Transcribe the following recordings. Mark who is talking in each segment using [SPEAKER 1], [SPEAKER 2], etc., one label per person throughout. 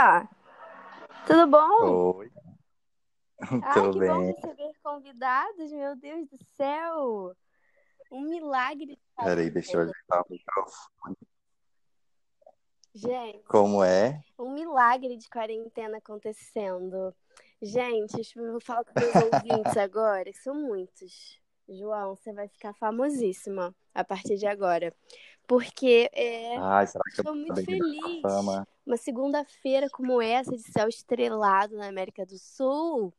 [SPEAKER 1] Ah, tudo bom?
[SPEAKER 2] Oi,
[SPEAKER 1] Ai,
[SPEAKER 2] tudo
[SPEAKER 1] que bom receber convidados, meu Deus do céu! Um milagre
[SPEAKER 2] Peraí, deixa eu ajeitar o microfone.
[SPEAKER 1] Gente,
[SPEAKER 2] Como é?
[SPEAKER 1] um milagre de quarentena acontecendo. Gente, eu vou falar com meus ouvintes agora, que são muitos. João, você vai ficar famosíssima a partir de agora. Porque é,
[SPEAKER 2] Ai,
[SPEAKER 1] estou muito feliz. Uma segunda-feira como essa, de céu estrelado na América do Sul,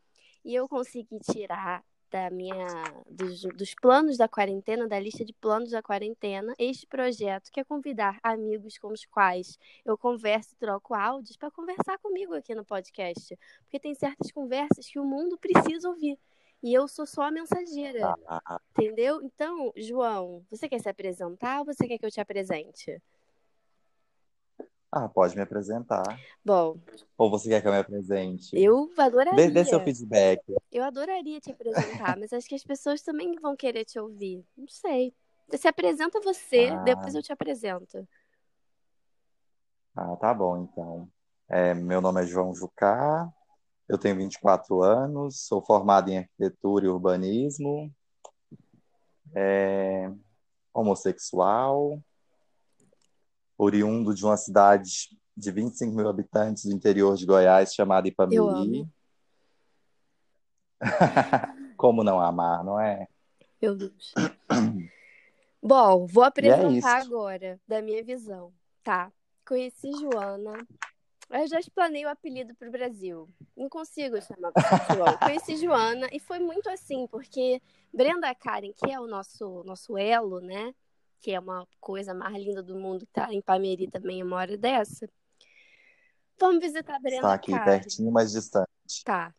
[SPEAKER 1] e eu consegui tirar da minha dos, dos planos da quarentena, da lista de planos da quarentena, este projeto que é convidar amigos com os quais eu converso e troco áudios para conversar comigo aqui no podcast, porque tem certas conversas que o mundo precisa ouvir. E eu sou só a mensageira,
[SPEAKER 2] Ah,
[SPEAKER 1] entendeu? Então, João, você quer se apresentar ou você quer que eu te apresente?
[SPEAKER 2] ah, pode me apresentar.
[SPEAKER 1] Bom,
[SPEAKER 2] Ou você quer que eu me apresente?
[SPEAKER 1] eu
[SPEAKER 2] Dê, dê seu
[SPEAKER 1] adoraria.
[SPEAKER 2] feedback.
[SPEAKER 1] Eu adoraria te apresentar, mas acho que as pessoas também vão querer te ouvir. Não sei. Se apresenta você,
[SPEAKER 2] Ah,
[SPEAKER 1] depois eu te apresento.
[SPEAKER 2] ah, tá bom, então. É, meu nome é João Jucá, eu tenho 24 anos, sou formado em arquitetura e urbanismo, é, homossexual, oriundo de uma cidade de 25 mil habitantes do interior de Goiás chamada Ipameri. Como não amar, não é?
[SPEAKER 1] Meu Deus. Bom, vou
[SPEAKER 2] é
[SPEAKER 1] apresentar
[SPEAKER 2] isso.
[SPEAKER 1] agora, da minha visão, tá? Conheci Joana. Eu já explanei o apelido pro Brasil. Não consigo chamar você de João. Conheci Joana e foi muito assim, porque Brenda Karen, que é o nosso, nosso elo, né? Que é uma coisa mais linda do mundo, que tá em Pameri também uma hora dessa. Vamos visitar a
[SPEAKER 2] Está
[SPEAKER 1] Brenda
[SPEAKER 2] aqui
[SPEAKER 1] Karen.
[SPEAKER 2] pertinho, mas distante.
[SPEAKER 1] Tá.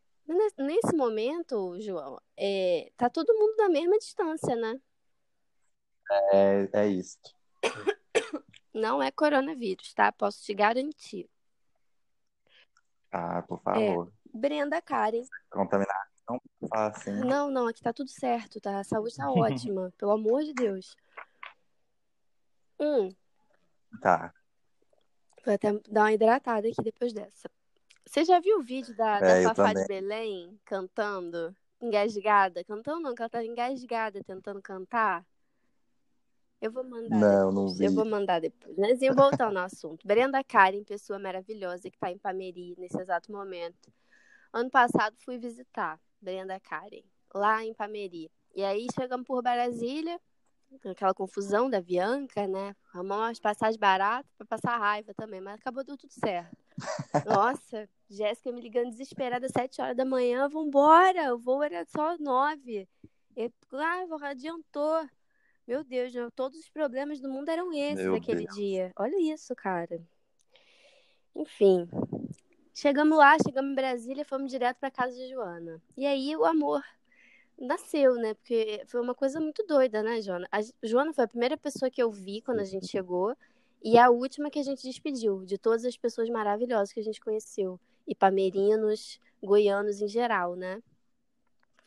[SPEAKER 1] Nesse momento, João, é, tá todo mundo na mesma distância, né?
[SPEAKER 2] É, é isso.
[SPEAKER 1] Não é coronavírus, tá? Posso te garantir.
[SPEAKER 2] Ah, por
[SPEAKER 1] É,
[SPEAKER 2] favor.
[SPEAKER 1] Brenda Karen.
[SPEAKER 2] Contaminar. Não assim.
[SPEAKER 1] Não, não, aqui tá tudo certo, tá? A saúde tá ótima, pelo amor de Deus. Hum,
[SPEAKER 2] Tá.
[SPEAKER 1] vou até dar uma hidratada aqui depois dessa. Você já viu o vídeo da, da
[SPEAKER 2] É, eu
[SPEAKER 1] Fafá de. Belém cantando? Engasgada? Cantando não, que ela tava engasgada tentando cantar. Eu vou mandar
[SPEAKER 2] Não, não
[SPEAKER 1] depois. Eu
[SPEAKER 2] vi.
[SPEAKER 1] vou mandar depois. Mas e voltando ao assunto. Brenda Karen, pessoa maravilhosa que tá em Pameri nesse exato momento. Ano passado fui visitar Brenda Karen, lá em Pameri. E aí chegamos por Brasília, aquela confusão da Bianca, né? Arrumamos umas passagens baratas pra passar raiva também, mas acabou deu tudo certo. Nossa, Jéssica me ligando desesperada às 7 horas da manhã, vambora, o voo era só 9. E, ah, adiantou. Meu Deus, né? todos os problemas do mundo eram esses
[SPEAKER 2] Meu
[SPEAKER 1] aquele
[SPEAKER 2] Deus.
[SPEAKER 1] dia. Olha isso, cara. Enfim, chegamos lá, chegamos em Brasília, fomos direto pra casa de Joana. E aí o amor nasceu, né? Porque foi uma coisa muito doida, né, Joana? A Joana foi a primeira pessoa que eu vi quando a gente chegou e a última que a gente despediu, de todas as pessoas maravilhosas que a gente conheceu. E pamerinos, goianos em geral, né?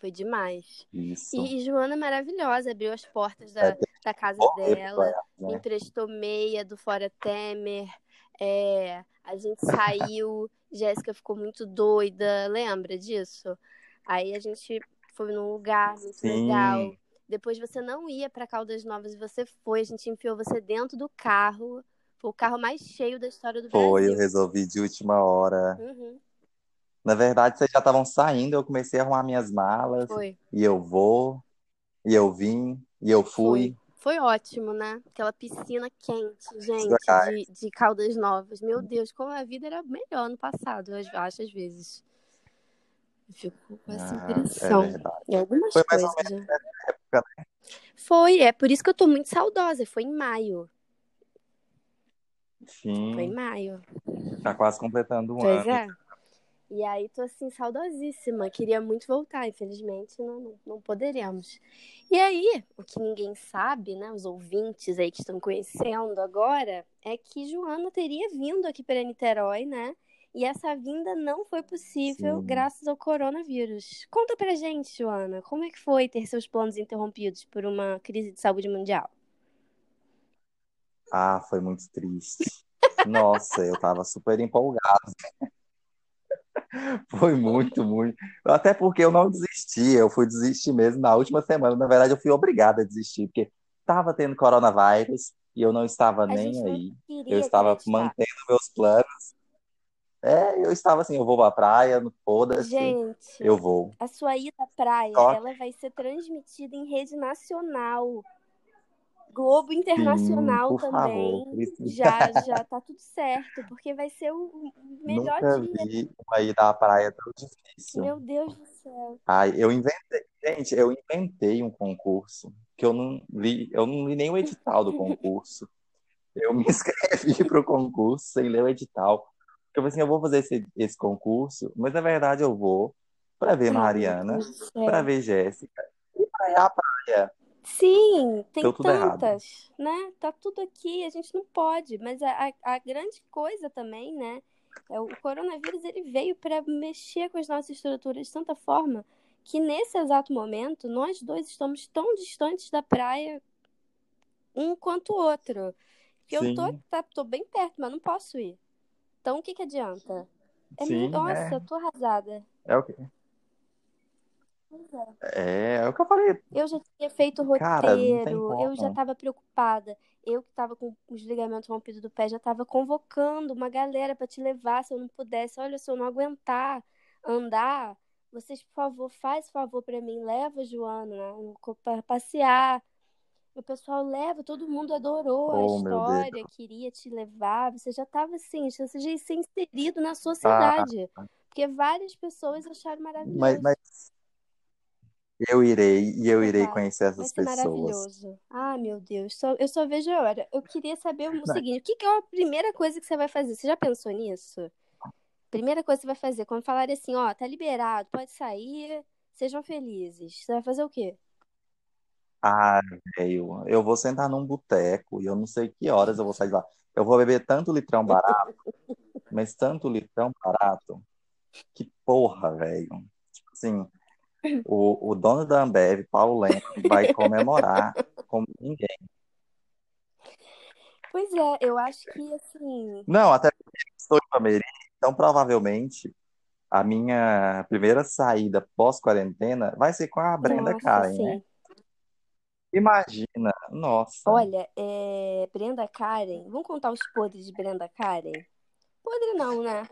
[SPEAKER 1] Foi demais.
[SPEAKER 2] Isso.
[SPEAKER 1] E, e Joana é maravilhosa, abriu as portas
[SPEAKER 2] É
[SPEAKER 1] da, da casa
[SPEAKER 2] correr
[SPEAKER 1] dela,
[SPEAKER 2] pra
[SPEAKER 1] me
[SPEAKER 2] né?
[SPEAKER 1] emprestou meia do Fora Temer, é, a gente saiu, Jéssica ficou muito doida, lembra disso? Aí a gente foi num lugar muito legal.
[SPEAKER 2] Sim.
[SPEAKER 1] Depois você não ia para Caldas Novas e você foi, a gente enfiou você dentro do carro. Foi o carro mais cheio da história do
[SPEAKER 2] Foi, eu
[SPEAKER 1] Brasil.
[SPEAKER 2] resolvi de última hora.
[SPEAKER 1] Uhum,
[SPEAKER 2] Na verdade, vocês já estavam saindo, eu comecei a arrumar minhas malas,
[SPEAKER 1] foi,
[SPEAKER 2] e eu vou, e eu vim, e eu fui.
[SPEAKER 1] foi. Foi ótimo, né? Aquela piscina quente, gente, de, de Caldas Novas. Meu Deus, como a vida era melhor no passado, eu acho, às vezes. Eu fico com essa
[SPEAKER 2] Ah, é
[SPEAKER 1] impressão. Em algumas
[SPEAKER 2] Foi mais ou
[SPEAKER 1] coisas,
[SPEAKER 2] menos
[SPEAKER 1] né?
[SPEAKER 2] nessa época, né?
[SPEAKER 1] Foi, é por isso que eu tô muito saudosa. Foi em maio. Foi em
[SPEAKER 2] Sim,
[SPEAKER 1] maio.
[SPEAKER 2] tá quase completando um
[SPEAKER 1] Pois
[SPEAKER 2] ano.
[SPEAKER 1] é. E aí tô assim, saudosíssima. Queria muito voltar, infelizmente não, não, não poderemos. E aí, o que ninguém sabe, né? Os ouvintes aí que estão conhecendo agora, é que Joana teria vindo aqui para Niterói, né? E essa vinda não foi possível
[SPEAKER 2] Sim.
[SPEAKER 1] graças ao coronavírus. Conta pra gente, Joana, como é que foi ter seus planos interrompidos por uma crise de saúde mundial?
[SPEAKER 2] Ah, foi muito triste. Nossa, eu tava super empolgado. Foi muito, muito. Até porque eu não desisti, eu fui desistir mesmo na última semana. Na verdade, eu fui obrigada a desistir, porque estava tendo coronavírus e eu não estava
[SPEAKER 1] A
[SPEAKER 2] nem aí. Eu estava
[SPEAKER 1] acreditar.
[SPEAKER 2] mantendo meus planos. É, eu estava assim, eu vou pra praia, foda-se,
[SPEAKER 1] Gente,
[SPEAKER 2] eu vou.
[SPEAKER 1] a sua ida à praia,
[SPEAKER 2] Só
[SPEAKER 1] ela vai ser transmitida em rede nacional. Globo
[SPEAKER 2] Sim,
[SPEAKER 1] Internacional
[SPEAKER 2] favor.
[SPEAKER 1] também.
[SPEAKER 2] Preciso-
[SPEAKER 1] Já, já tá tudo certo, porque vai ser o melhor
[SPEAKER 2] Nunca
[SPEAKER 1] dia.
[SPEAKER 2] vi uma ida à praia tão difícil.
[SPEAKER 1] Meu Deus do céu.
[SPEAKER 2] Ai, eu inventei, gente, eu inventei um concurso que eu não li, eu não li nem o edital do concurso. Eu me inscrevi para o concurso sem ler o edital. Eu falei assim, eu vou fazer esse, esse concurso, mas na verdade eu vou para ver Mariana, para ver Jéssica e para ir à praia.
[SPEAKER 1] Sim, tem
[SPEAKER 2] Deu tudo errado.
[SPEAKER 1] tantas, né? Tá tudo aqui, a gente não pode. Mas a, a, a grande coisa também, né? É o coronavírus ele veio para mexer com as nossas estruturas de tanta forma que nesse exato momento nós dois estamos tão distantes da praia um quanto o outro. Que eu tô, tá, tô bem perto, mas não posso ir. Então o que que adianta? É,
[SPEAKER 2] sim,
[SPEAKER 1] nossa,
[SPEAKER 2] é,
[SPEAKER 1] eu tô arrasada.
[SPEAKER 2] é o que,
[SPEAKER 1] Pois é.
[SPEAKER 2] é, o que eu falei.
[SPEAKER 1] Eu já tinha feito
[SPEAKER 2] Cara,
[SPEAKER 1] roteiro, eu já estava preocupada. Eu que estava com os ligamentos rompidos do pé, já estava convocando uma galera para te levar se eu não pudesse. Olha, se eu não aguentar andar, vocês, por favor, faz favor para mim, leva a Joana para passear. O pessoal leva, todo mundo adorou a
[SPEAKER 2] Oh, Deus.
[SPEAKER 1] história, queria te levar. Você já estava assim, você já ia ser inserido na
[SPEAKER 2] Ah,
[SPEAKER 1] sociedade. Porque várias pessoas acharam
[SPEAKER 2] mas,
[SPEAKER 1] maravilhoso.
[SPEAKER 2] mas eu irei e eu irei
[SPEAKER 1] vai.
[SPEAKER 2] conhecer
[SPEAKER 1] Vai
[SPEAKER 2] essas
[SPEAKER 1] ser
[SPEAKER 2] pessoas.
[SPEAKER 1] maravilhoso. Ah, meu Deus. Só, eu só vejo a hora. Eu queria saber o seguinte: o que que é a primeira coisa que você vai fazer? Você já pensou nisso? Primeira coisa que você vai fazer, quando falarem assim, ó, tá liberado, pode sair, sejam felizes. Você vai fazer o quê?
[SPEAKER 2] Ah, velho, eu vou sentar num boteco e eu não sei que horas eu vou sair de lá. Eu vou beber tanto litrão barato, mas tanto litrão barato, que porra, velho. Tipo assim, o, o dono da Ambev, Paulo Lemos, vai comemorar como ninguém.
[SPEAKER 1] Pois é, eu acho que assim.
[SPEAKER 2] Não, até porque estou em Palmeiras, então provavelmente a minha primeira saída pós-quarentena vai ser com a Brenda
[SPEAKER 1] Nossa,
[SPEAKER 2] Karen, né?
[SPEAKER 1] sim.
[SPEAKER 2] Imagina, nossa.
[SPEAKER 1] Olha, é, Brenda Karen, vamos contar os podres de Brenda Karen? Podre não, né?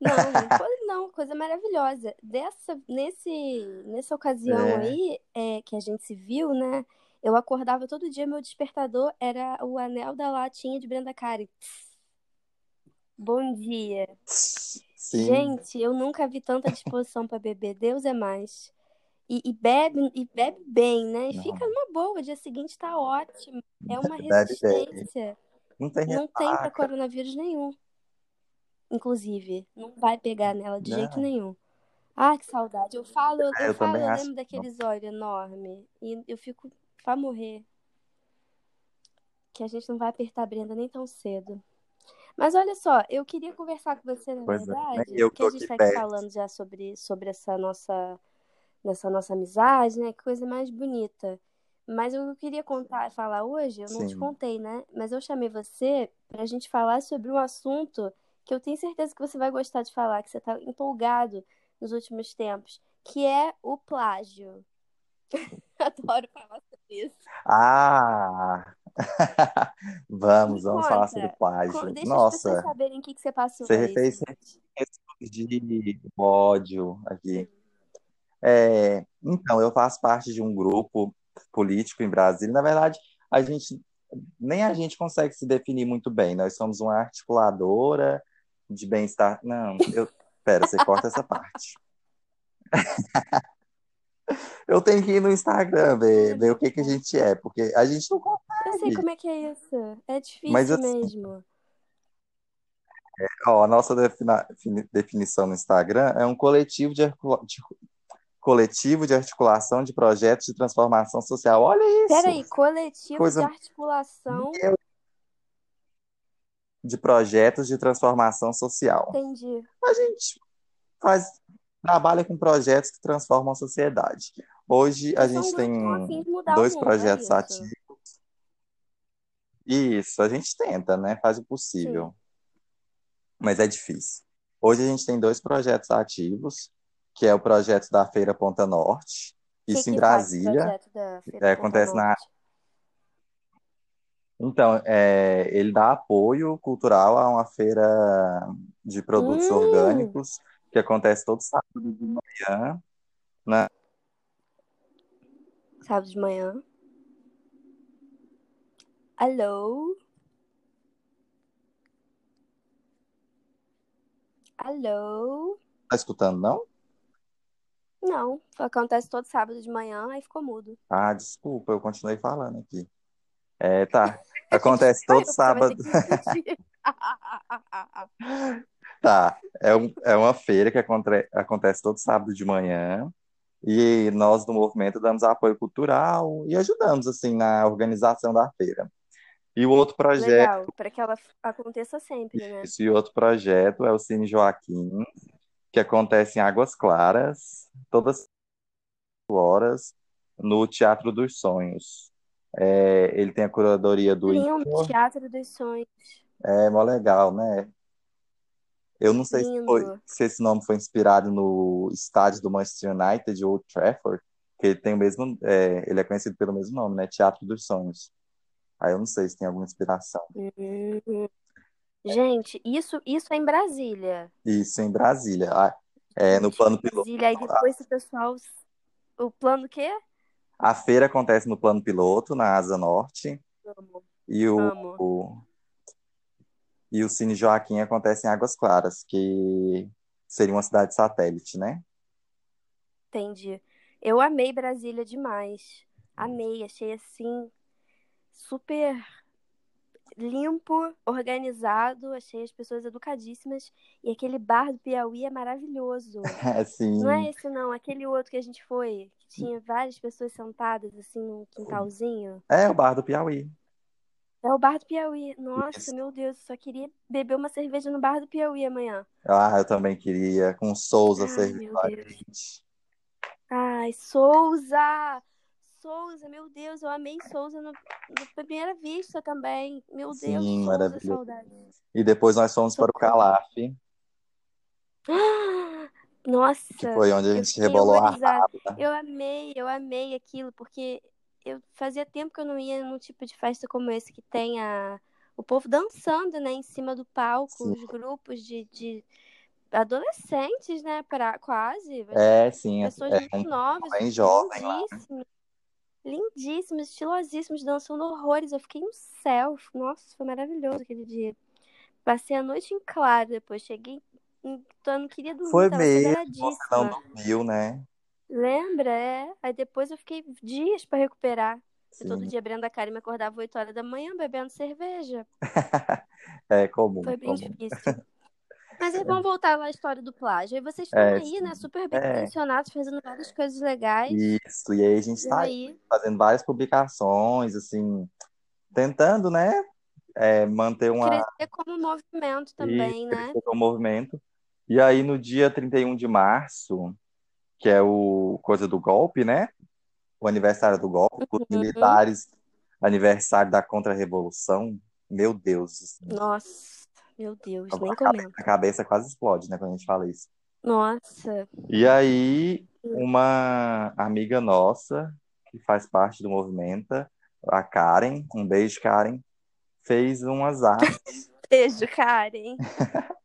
[SPEAKER 1] Não, podre não, coisa maravilhosa. Dessa, nesse, nessa ocasião
[SPEAKER 2] É.
[SPEAKER 1] aí é, que a gente se viu, né? Eu acordava todo dia, meu despertador era o anel da latinha de Brenda Karen. Bom dia.
[SPEAKER 2] Sim,
[SPEAKER 1] Gente, eu nunca vi tanta disposição para beber. Deus é mais. E, e bebe, e bebe bem, né? E fica
[SPEAKER 2] não,
[SPEAKER 1] numa boa, o dia seguinte tá ótimo. É uma
[SPEAKER 2] bebe bem.
[SPEAKER 1] resistência.
[SPEAKER 2] Não tem
[SPEAKER 1] Não tem para
[SPEAKER 2] ressaca,
[SPEAKER 1] coronavírus nenhum, inclusive. Não vai pegar nela de jeito
[SPEAKER 2] né?
[SPEAKER 1] nenhum. Ah, que saudade. Eu falo, eu,
[SPEAKER 2] É,
[SPEAKER 1] eu
[SPEAKER 2] eu
[SPEAKER 1] falo, eu lembro
[SPEAKER 2] que não.
[SPEAKER 1] daqueles olhos enormes. E eu fico pra morrer. Que a gente não vai apertar a Brenda nem tão cedo. Mas olha só, eu queria conversar com você, na
[SPEAKER 2] Pois é, nem
[SPEAKER 1] verdade,
[SPEAKER 2] eu
[SPEAKER 1] porque a gente tá
[SPEAKER 2] perto.
[SPEAKER 1] falando já sobre, sobre essa nossa, nessa nossa amizade, né? Que coisa mais bonita. Mas eu queria contar, falar hoje, eu não te
[SPEAKER 2] Sim,
[SPEAKER 1] contei, né? Mas eu chamei você pra gente falar sobre um assunto que eu tenho certeza que você vai gostar de falar, que você tá empolgado nos últimos tempos, que é o plágio. Adoro falar sobre isso.
[SPEAKER 2] Ah, vamos,
[SPEAKER 1] Me
[SPEAKER 2] vamos falar sobre
[SPEAKER 1] conta,
[SPEAKER 2] plágio.
[SPEAKER 1] deixa as
[SPEAKER 2] Nossa,
[SPEAKER 1] saberem o que que você passou
[SPEAKER 2] você fez de ódio aqui. É, então, eu faço parte de um grupo político em Brasília. Na verdade, a gente nem a gente consegue se definir muito bem. Nós somos uma articuladora de bem-estar. Não, eu, pera, você corta essa parte. Eu tenho que ir no Instagram ver, ver o que que a
[SPEAKER 1] meu
[SPEAKER 2] gente é, porque a gente não
[SPEAKER 1] Eu sei
[SPEAKER 2] consegue.
[SPEAKER 1] como é que é isso. É
[SPEAKER 2] Mas
[SPEAKER 1] difícil
[SPEAKER 2] assim,
[SPEAKER 1] mesmo.
[SPEAKER 2] ó, a nossa definição no Instagram é um coletivo de, articula- de- coletivo de articulação de projetos de transformação social. Olha
[SPEAKER 1] Peraí,
[SPEAKER 2] isso,
[SPEAKER 1] coletivo de
[SPEAKER 2] coisa
[SPEAKER 1] articulação.
[SPEAKER 2] De projetos de transformação social.
[SPEAKER 1] Entendi.
[SPEAKER 2] A gente faz trabalha com projetos que transformam a sociedade. Hoje a
[SPEAKER 1] são
[SPEAKER 2] gente
[SPEAKER 1] que
[SPEAKER 2] tem dois
[SPEAKER 1] mundo, é
[SPEAKER 2] projetos
[SPEAKER 1] isso?
[SPEAKER 2] ativos. Isso, a gente tenta, né? Faz o
[SPEAKER 1] Sim.
[SPEAKER 2] possível. mas é difícil. Hoje a gente tem dois projetos ativos, que é o projeto da Feira Ponta Norte,
[SPEAKER 1] Que
[SPEAKER 2] isso em
[SPEAKER 1] que faz o
[SPEAKER 2] Brasília,
[SPEAKER 1] projeto da Feira
[SPEAKER 2] é,
[SPEAKER 1] Ponta
[SPEAKER 2] acontece na
[SPEAKER 1] Norte?
[SPEAKER 2] Então, é, ele dá apoio cultural a uma feira de produtos
[SPEAKER 1] Hum,
[SPEAKER 2] orgânicos que acontece todo sábado de manhã, né?
[SPEAKER 1] sábado de manhã. Alô? Alô?
[SPEAKER 2] Tá escutando, não?
[SPEAKER 1] Não, acontece todo sábado de manhã, aí ficou mudo.
[SPEAKER 2] Ah, desculpa, eu continuei falando aqui. É, tá. Acontece todo sábado. Tá. É, um, é uma feira que aconte- acontece todo sábado de manhã. E nós do movimento damos apoio cultural e ajudamos, assim, na organização da feira. E o outro projeto.
[SPEAKER 1] Legal, para que ela aconteça sempre, né?
[SPEAKER 2] Isso, e outro projeto é o Cine Joaquim, que acontece em Águas Claras, todas as horas, no Teatro dos Sonhos. É, ele tem a curadoria do
[SPEAKER 1] Lindo, Teatro dos Sonhos.
[SPEAKER 2] é mó legal, né? Eu não sei se, foi- se esse nome foi inspirado no estádio do Manchester United, Old Trafford, que ele tem o mesmo, é, ele é conhecido pelo mesmo nome, né? Teatro dos Sonhos. Aí eu não sei se tem alguma inspiração.
[SPEAKER 1] Hum. Gente, isso, isso é em Brasília.
[SPEAKER 2] Isso em Brasília. Ah, é, no plano piloto.
[SPEAKER 1] Brasília, aí depois o pessoal. O plano o quê?
[SPEAKER 2] A feira acontece no plano piloto, na Asa Norte,
[SPEAKER 1] Amo.
[SPEAKER 2] e o,
[SPEAKER 1] Amo.
[SPEAKER 2] o- e o Cine Joaquim acontece em Águas Claras, que seria uma cidade satélite, né?
[SPEAKER 1] Entendi. Eu amei Brasília demais. Amei, achei assim super limpo, organizado, achei as pessoas educadíssimas e aquele bar do Piauí é maravilhoso.
[SPEAKER 2] Assim,
[SPEAKER 1] Não é esse não, aquele outro que a gente foi, que tinha várias pessoas sentadas assim num quintalzinho.
[SPEAKER 2] é o Bar do Piauí.
[SPEAKER 1] É o bar do Piauí. Nossa,
[SPEAKER 2] Isso.
[SPEAKER 1] meu Deus, só queria beber uma cerveja no bar do Piauí amanhã.
[SPEAKER 2] Ah, eu também queria, com Souza servindo a gente.
[SPEAKER 1] Ai, Souza! Souza, meu Deus, eu amei Souza no, no primeira vista também. Meu Deus,
[SPEAKER 2] Sim,
[SPEAKER 1] Souza,
[SPEAKER 2] maravilhoso.
[SPEAKER 1] saudade.
[SPEAKER 2] E depois nós fomos para o. Calaf,
[SPEAKER 1] Nossa,
[SPEAKER 2] que foi onde a gente rebolou a raba.
[SPEAKER 1] Eu amei, eu amei aquilo, porque eu fazia tempo que eu não ia num tipo de festa como esse que tem a, o povo dançando, né, em cima do palco,
[SPEAKER 2] Sim.
[SPEAKER 1] os grupos de, de adolescentes, né, pra, quase,
[SPEAKER 2] É, sim, é,
[SPEAKER 1] pessoas
[SPEAKER 2] é
[SPEAKER 1] muito novas,
[SPEAKER 2] bem jovem lá.
[SPEAKER 1] Lindíssimos, estilosíssimos, dançando horrores. Eu fiquei no céu, nossa, foi maravilhoso aquele dia. Passei a noite em claro depois, cheguei, então eu não queria dormir,
[SPEAKER 2] Foi mesmo, você não dormiu, né?
[SPEAKER 1] Lembra? É. Aí depois eu fiquei dias pra recuperar. E todo dia a Brenda Karen me acordava 8 horas da manhã bebendo cerveja.
[SPEAKER 2] É comum,
[SPEAKER 1] Foi bem
[SPEAKER 2] comum.
[SPEAKER 1] difícil. Mas é bom voltar lá à história do plágio. Aí vocês estão
[SPEAKER 2] É,
[SPEAKER 1] aí,
[SPEAKER 2] sim.
[SPEAKER 1] né? Super bem
[SPEAKER 2] É.
[SPEAKER 1] intencionados, fazendo várias coisas legais.
[SPEAKER 2] Isso, e aí a gente
[SPEAKER 1] E
[SPEAKER 2] tá
[SPEAKER 1] aí,
[SPEAKER 2] fazendo várias publicações, assim, tentando, né, é, manter uma
[SPEAKER 1] crescer como movimento
[SPEAKER 2] e
[SPEAKER 1] também, né?
[SPEAKER 2] crescer com o movimento. E aí no dia 31 de março, que é o coisa do golpe, né? O aniversário do golpe, os
[SPEAKER 1] Uhum.
[SPEAKER 2] militares, aniversário da contra-revolução. Meu Deus,
[SPEAKER 1] Nossa, meu Deus,
[SPEAKER 2] a
[SPEAKER 1] nem
[SPEAKER 2] cabeça,
[SPEAKER 1] comento.
[SPEAKER 2] a cabeça quase explode, né, quando a gente fala isso.
[SPEAKER 1] Nossa.
[SPEAKER 2] E aí, uma amiga nossa, que faz parte do movimento, a Karen, um beijo, Karen, fez umas artes,
[SPEAKER 1] Beijo, Karen.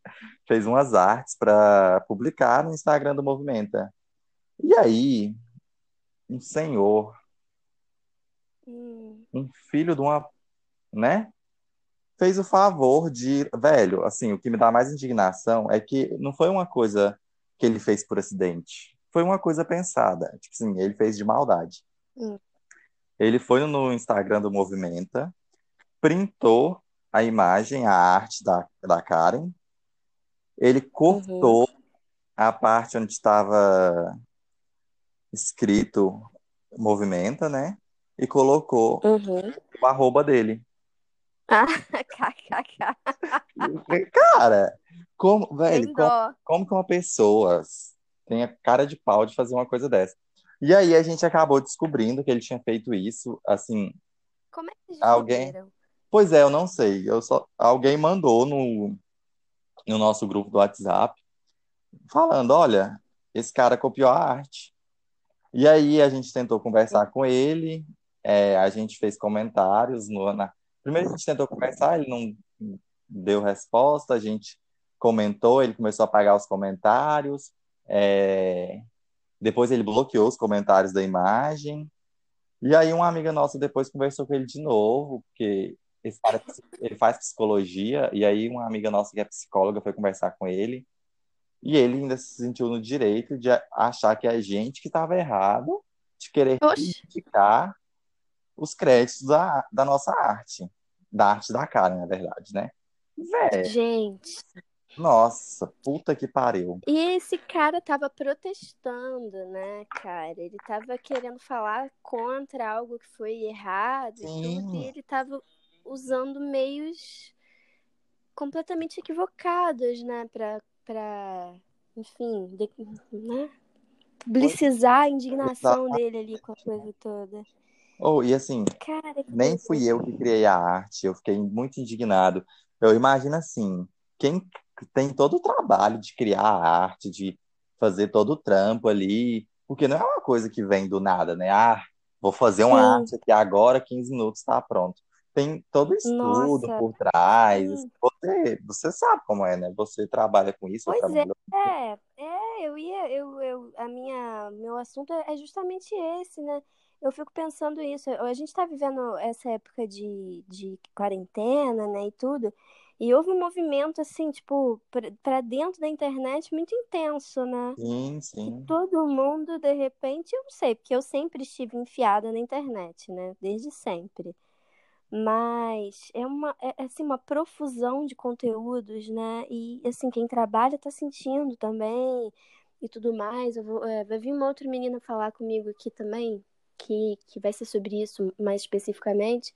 [SPEAKER 2] fez umas artes para publicar no Instagram do movimento. E aí, um senhor,
[SPEAKER 1] Hum,
[SPEAKER 2] um filho de uma, né, fez o favor de, velho, assim, o que me dá mais indignação é que não foi uma coisa que ele fez por acidente, foi uma coisa pensada. Tipo assim, ele fez de maldade.
[SPEAKER 1] hum.
[SPEAKER 2] Ele foi no Instagram do Movimenta, printou a imagem, a arte da, da Karen, ele cortou a parte onde estava escrito Movimenta, né? E colocou
[SPEAKER 1] Uhum.
[SPEAKER 2] o arroba dele.
[SPEAKER 1] Ah, kkk.
[SPEAKER 2] Cara, como, velho, como, como que uma pessoa tem a cara de pau de fazer uma coisa dessa? E aí a gente acabou descobrindo que ele tinha feito isso, assim,
[SPEAKER 1] Como é que
[SPEAKER 2] Alguém? Pois é, eu não sei. Eu só alguém mandou no no nosso grupo do WhatsApp, falando: olha, esse cara copiou a arte. E aí a gente tentou conversar com ele, é, a gente fez comentários. No, na... Primeiro a gente tentou conversar, ele não deu resposta, a gente comentou, ele começou a apagar os comentários, é... depois ele bloqueou os comentários da imagem. E aí uma amiga nossa depois conversou com ele de novo, porque esse cara ele faz psicologia, e aí uma amiga nossa que é psicóloga foi conversar com ele, e ele ainda se sentiu no direito de achar que é a gente que estava errado de querer criticar os créditos da, da nossa arte, da arte da cara, na verdade, né?
[SPEAKER 1] Véi, gente.
[SPEAKER 2] Nossa, puta que pariu.
[SPEAKER 1] E esse cara tava protestando, né, cara? Ele tava querendo falar contra algo que foi errado Sim. e tudo, e ele tava usando meios completamente equivocados, né, pra, pra enfim, de, né, publicizar a indignação dele ali com a coisa toda.
[SPEAKER 2] Oh, e assim, Cara, nem fui eu que criei a arte, eu fiquei muito indignado. Eu imagino assim, quem tem todo o trabalho de criar a arte, de fazer todo o trampo ali, porque não é uma coisa que vem do nada, né? Ah, vou fazer uma Sim. arte aqui agora, 15 minutos está pronto tem todo estudo Nossa. por trás. Você, você sabe como é, né? Você trabalha com isso.
[SPEAKER 1] Pois é, é, é, eu ia, eu, eu, a minha, meu assunto é justamente esse, né? Eu fico pensando isso. A gente está vivendo essa época de, de quarentena, né, e tudo. E houve um movimento, assim, tipo, para dentro da internet muito intenso, né?
[SPEAKER 2] Sim, sim.
[SPEAKER 1] E todo mundo, de repente, eu não sei, porque eu sempre estive enfiada na internet, né? Desde sempre. Mas é uma, é, é, assim, uma profusão de conteúdos, né? E assim, quem trabalha está sentindo também e tudo mais. Eu vou, é, vai vir uma outra menina falar comigo aqui também, que, que vai ser sobre isso mais especificamente.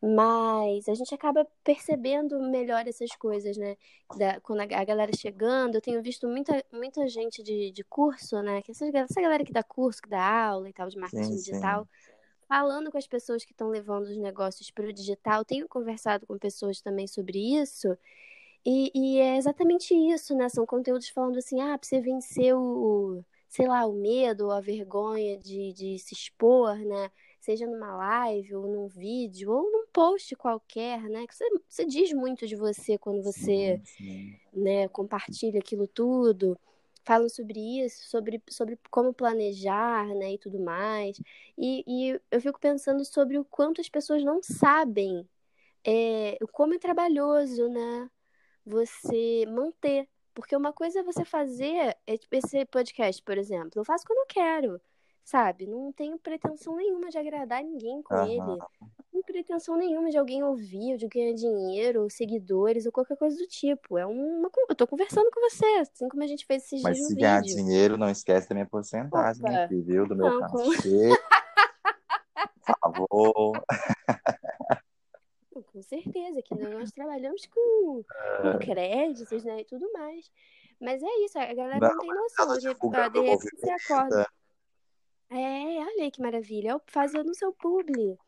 [SPEAKER 1] Mas a gente acaba percebendo melhor essas coisas, né? Da, quando a, a, galera chegando, eu tenho visto muita, muita gente de, de curso, né? Que essa, essa galera que dá curso, que dá aula e tal, de marketing sim, digital. Sim falando com as pessoas que estão levando os negócios para o digital, tenho conversado com pessoas também sobre isso. E, e, é exatamente isso, né? São conteúdos falando assim, ah, para você vencer o, sei lá, o medo ou a vergonha de, de se expor, né? Seja numa live ou num vídeo ou num post qualquer, né? Que você, você diz muito de você quando você, sim, sim. né, compartilha aquilo tudo falam sobre isso, sobre, sobre como planejar, né, e tudo mais. E, e eu fico pensando sobre o quanto as pessoas não sabem é, como é trabalhoso, né, você manter. Porque uma coisa é você fazer é, tipo, esse podcast, por exemplo, eu faço quando eu quero sabe? Não tenho pretensão nenhuma de agradar ninguém com uhum. ele. Não tenho pretensão nenhuma de alguém ouvir, de ganhar dinheiro, ou seguidores, ou qualquer coisa do tipo. É uma. Eu tô conversando com você, assim como a gente fez esses
[SPEAKER 2] Mas
[SPEAKER 1] dias
[SPEAKER 2] se ganhar vídeo. dinheiro, não esquece da minha porcentagem Opa. aqui, viu? Do meu não, cachê. Por favor.
[SPEAKER 1] Com certeza, que nós trabalhamos com, com é. créditos, né, e tudo mais. Mas é isso, a galera não, não tem noção. De, de repente você acorda. É, olha aí que maravilha. Fazer no seu publi.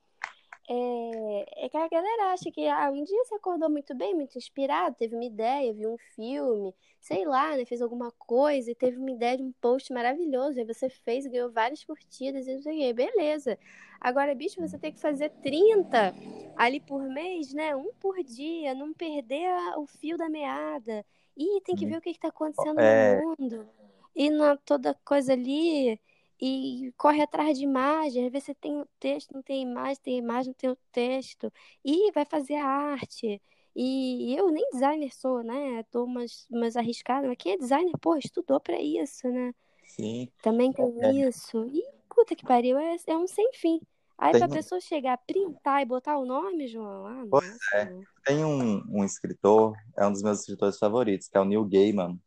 [SPEAKER 1] É, é que a galera acha que ah, um dia você acordou muito bem, muito inspirado, teve uma ideia, viu um filme, sei lá, né, fez alguma coisa e teve uma ideia de um post maravilhoso, aí você fez, ganhou várias curtidas e não sei o quê, beleza. Agora, bicho, você tem que fazer 30 ali por mês, né? Um por dia, não perder o fio da meada. E tem que ver o que está acontecendo é... no mundo. E na toda coisa ali e corre atrás de imagem, vezes você tem o texto, não tem imagem, tem imagem, não tem o texto, e vai fazer a arte. E eu nem designer sou, né? Tô umas, umas arriscadas, mas quem é designer, pô, estudou para isso, né?
[SPEAKER 2] Sim.
[SPEAKER 1] Também tem é. isso. E puta que pariu, é, é um sem fim. Aí tem... pra pessoa chegar, printar e botar o nome, João. Ah,
[SPEAKER 2] pois é. Tem um, um escritor, é um dos meus escritores favoritos, que é o Neil Gaiman.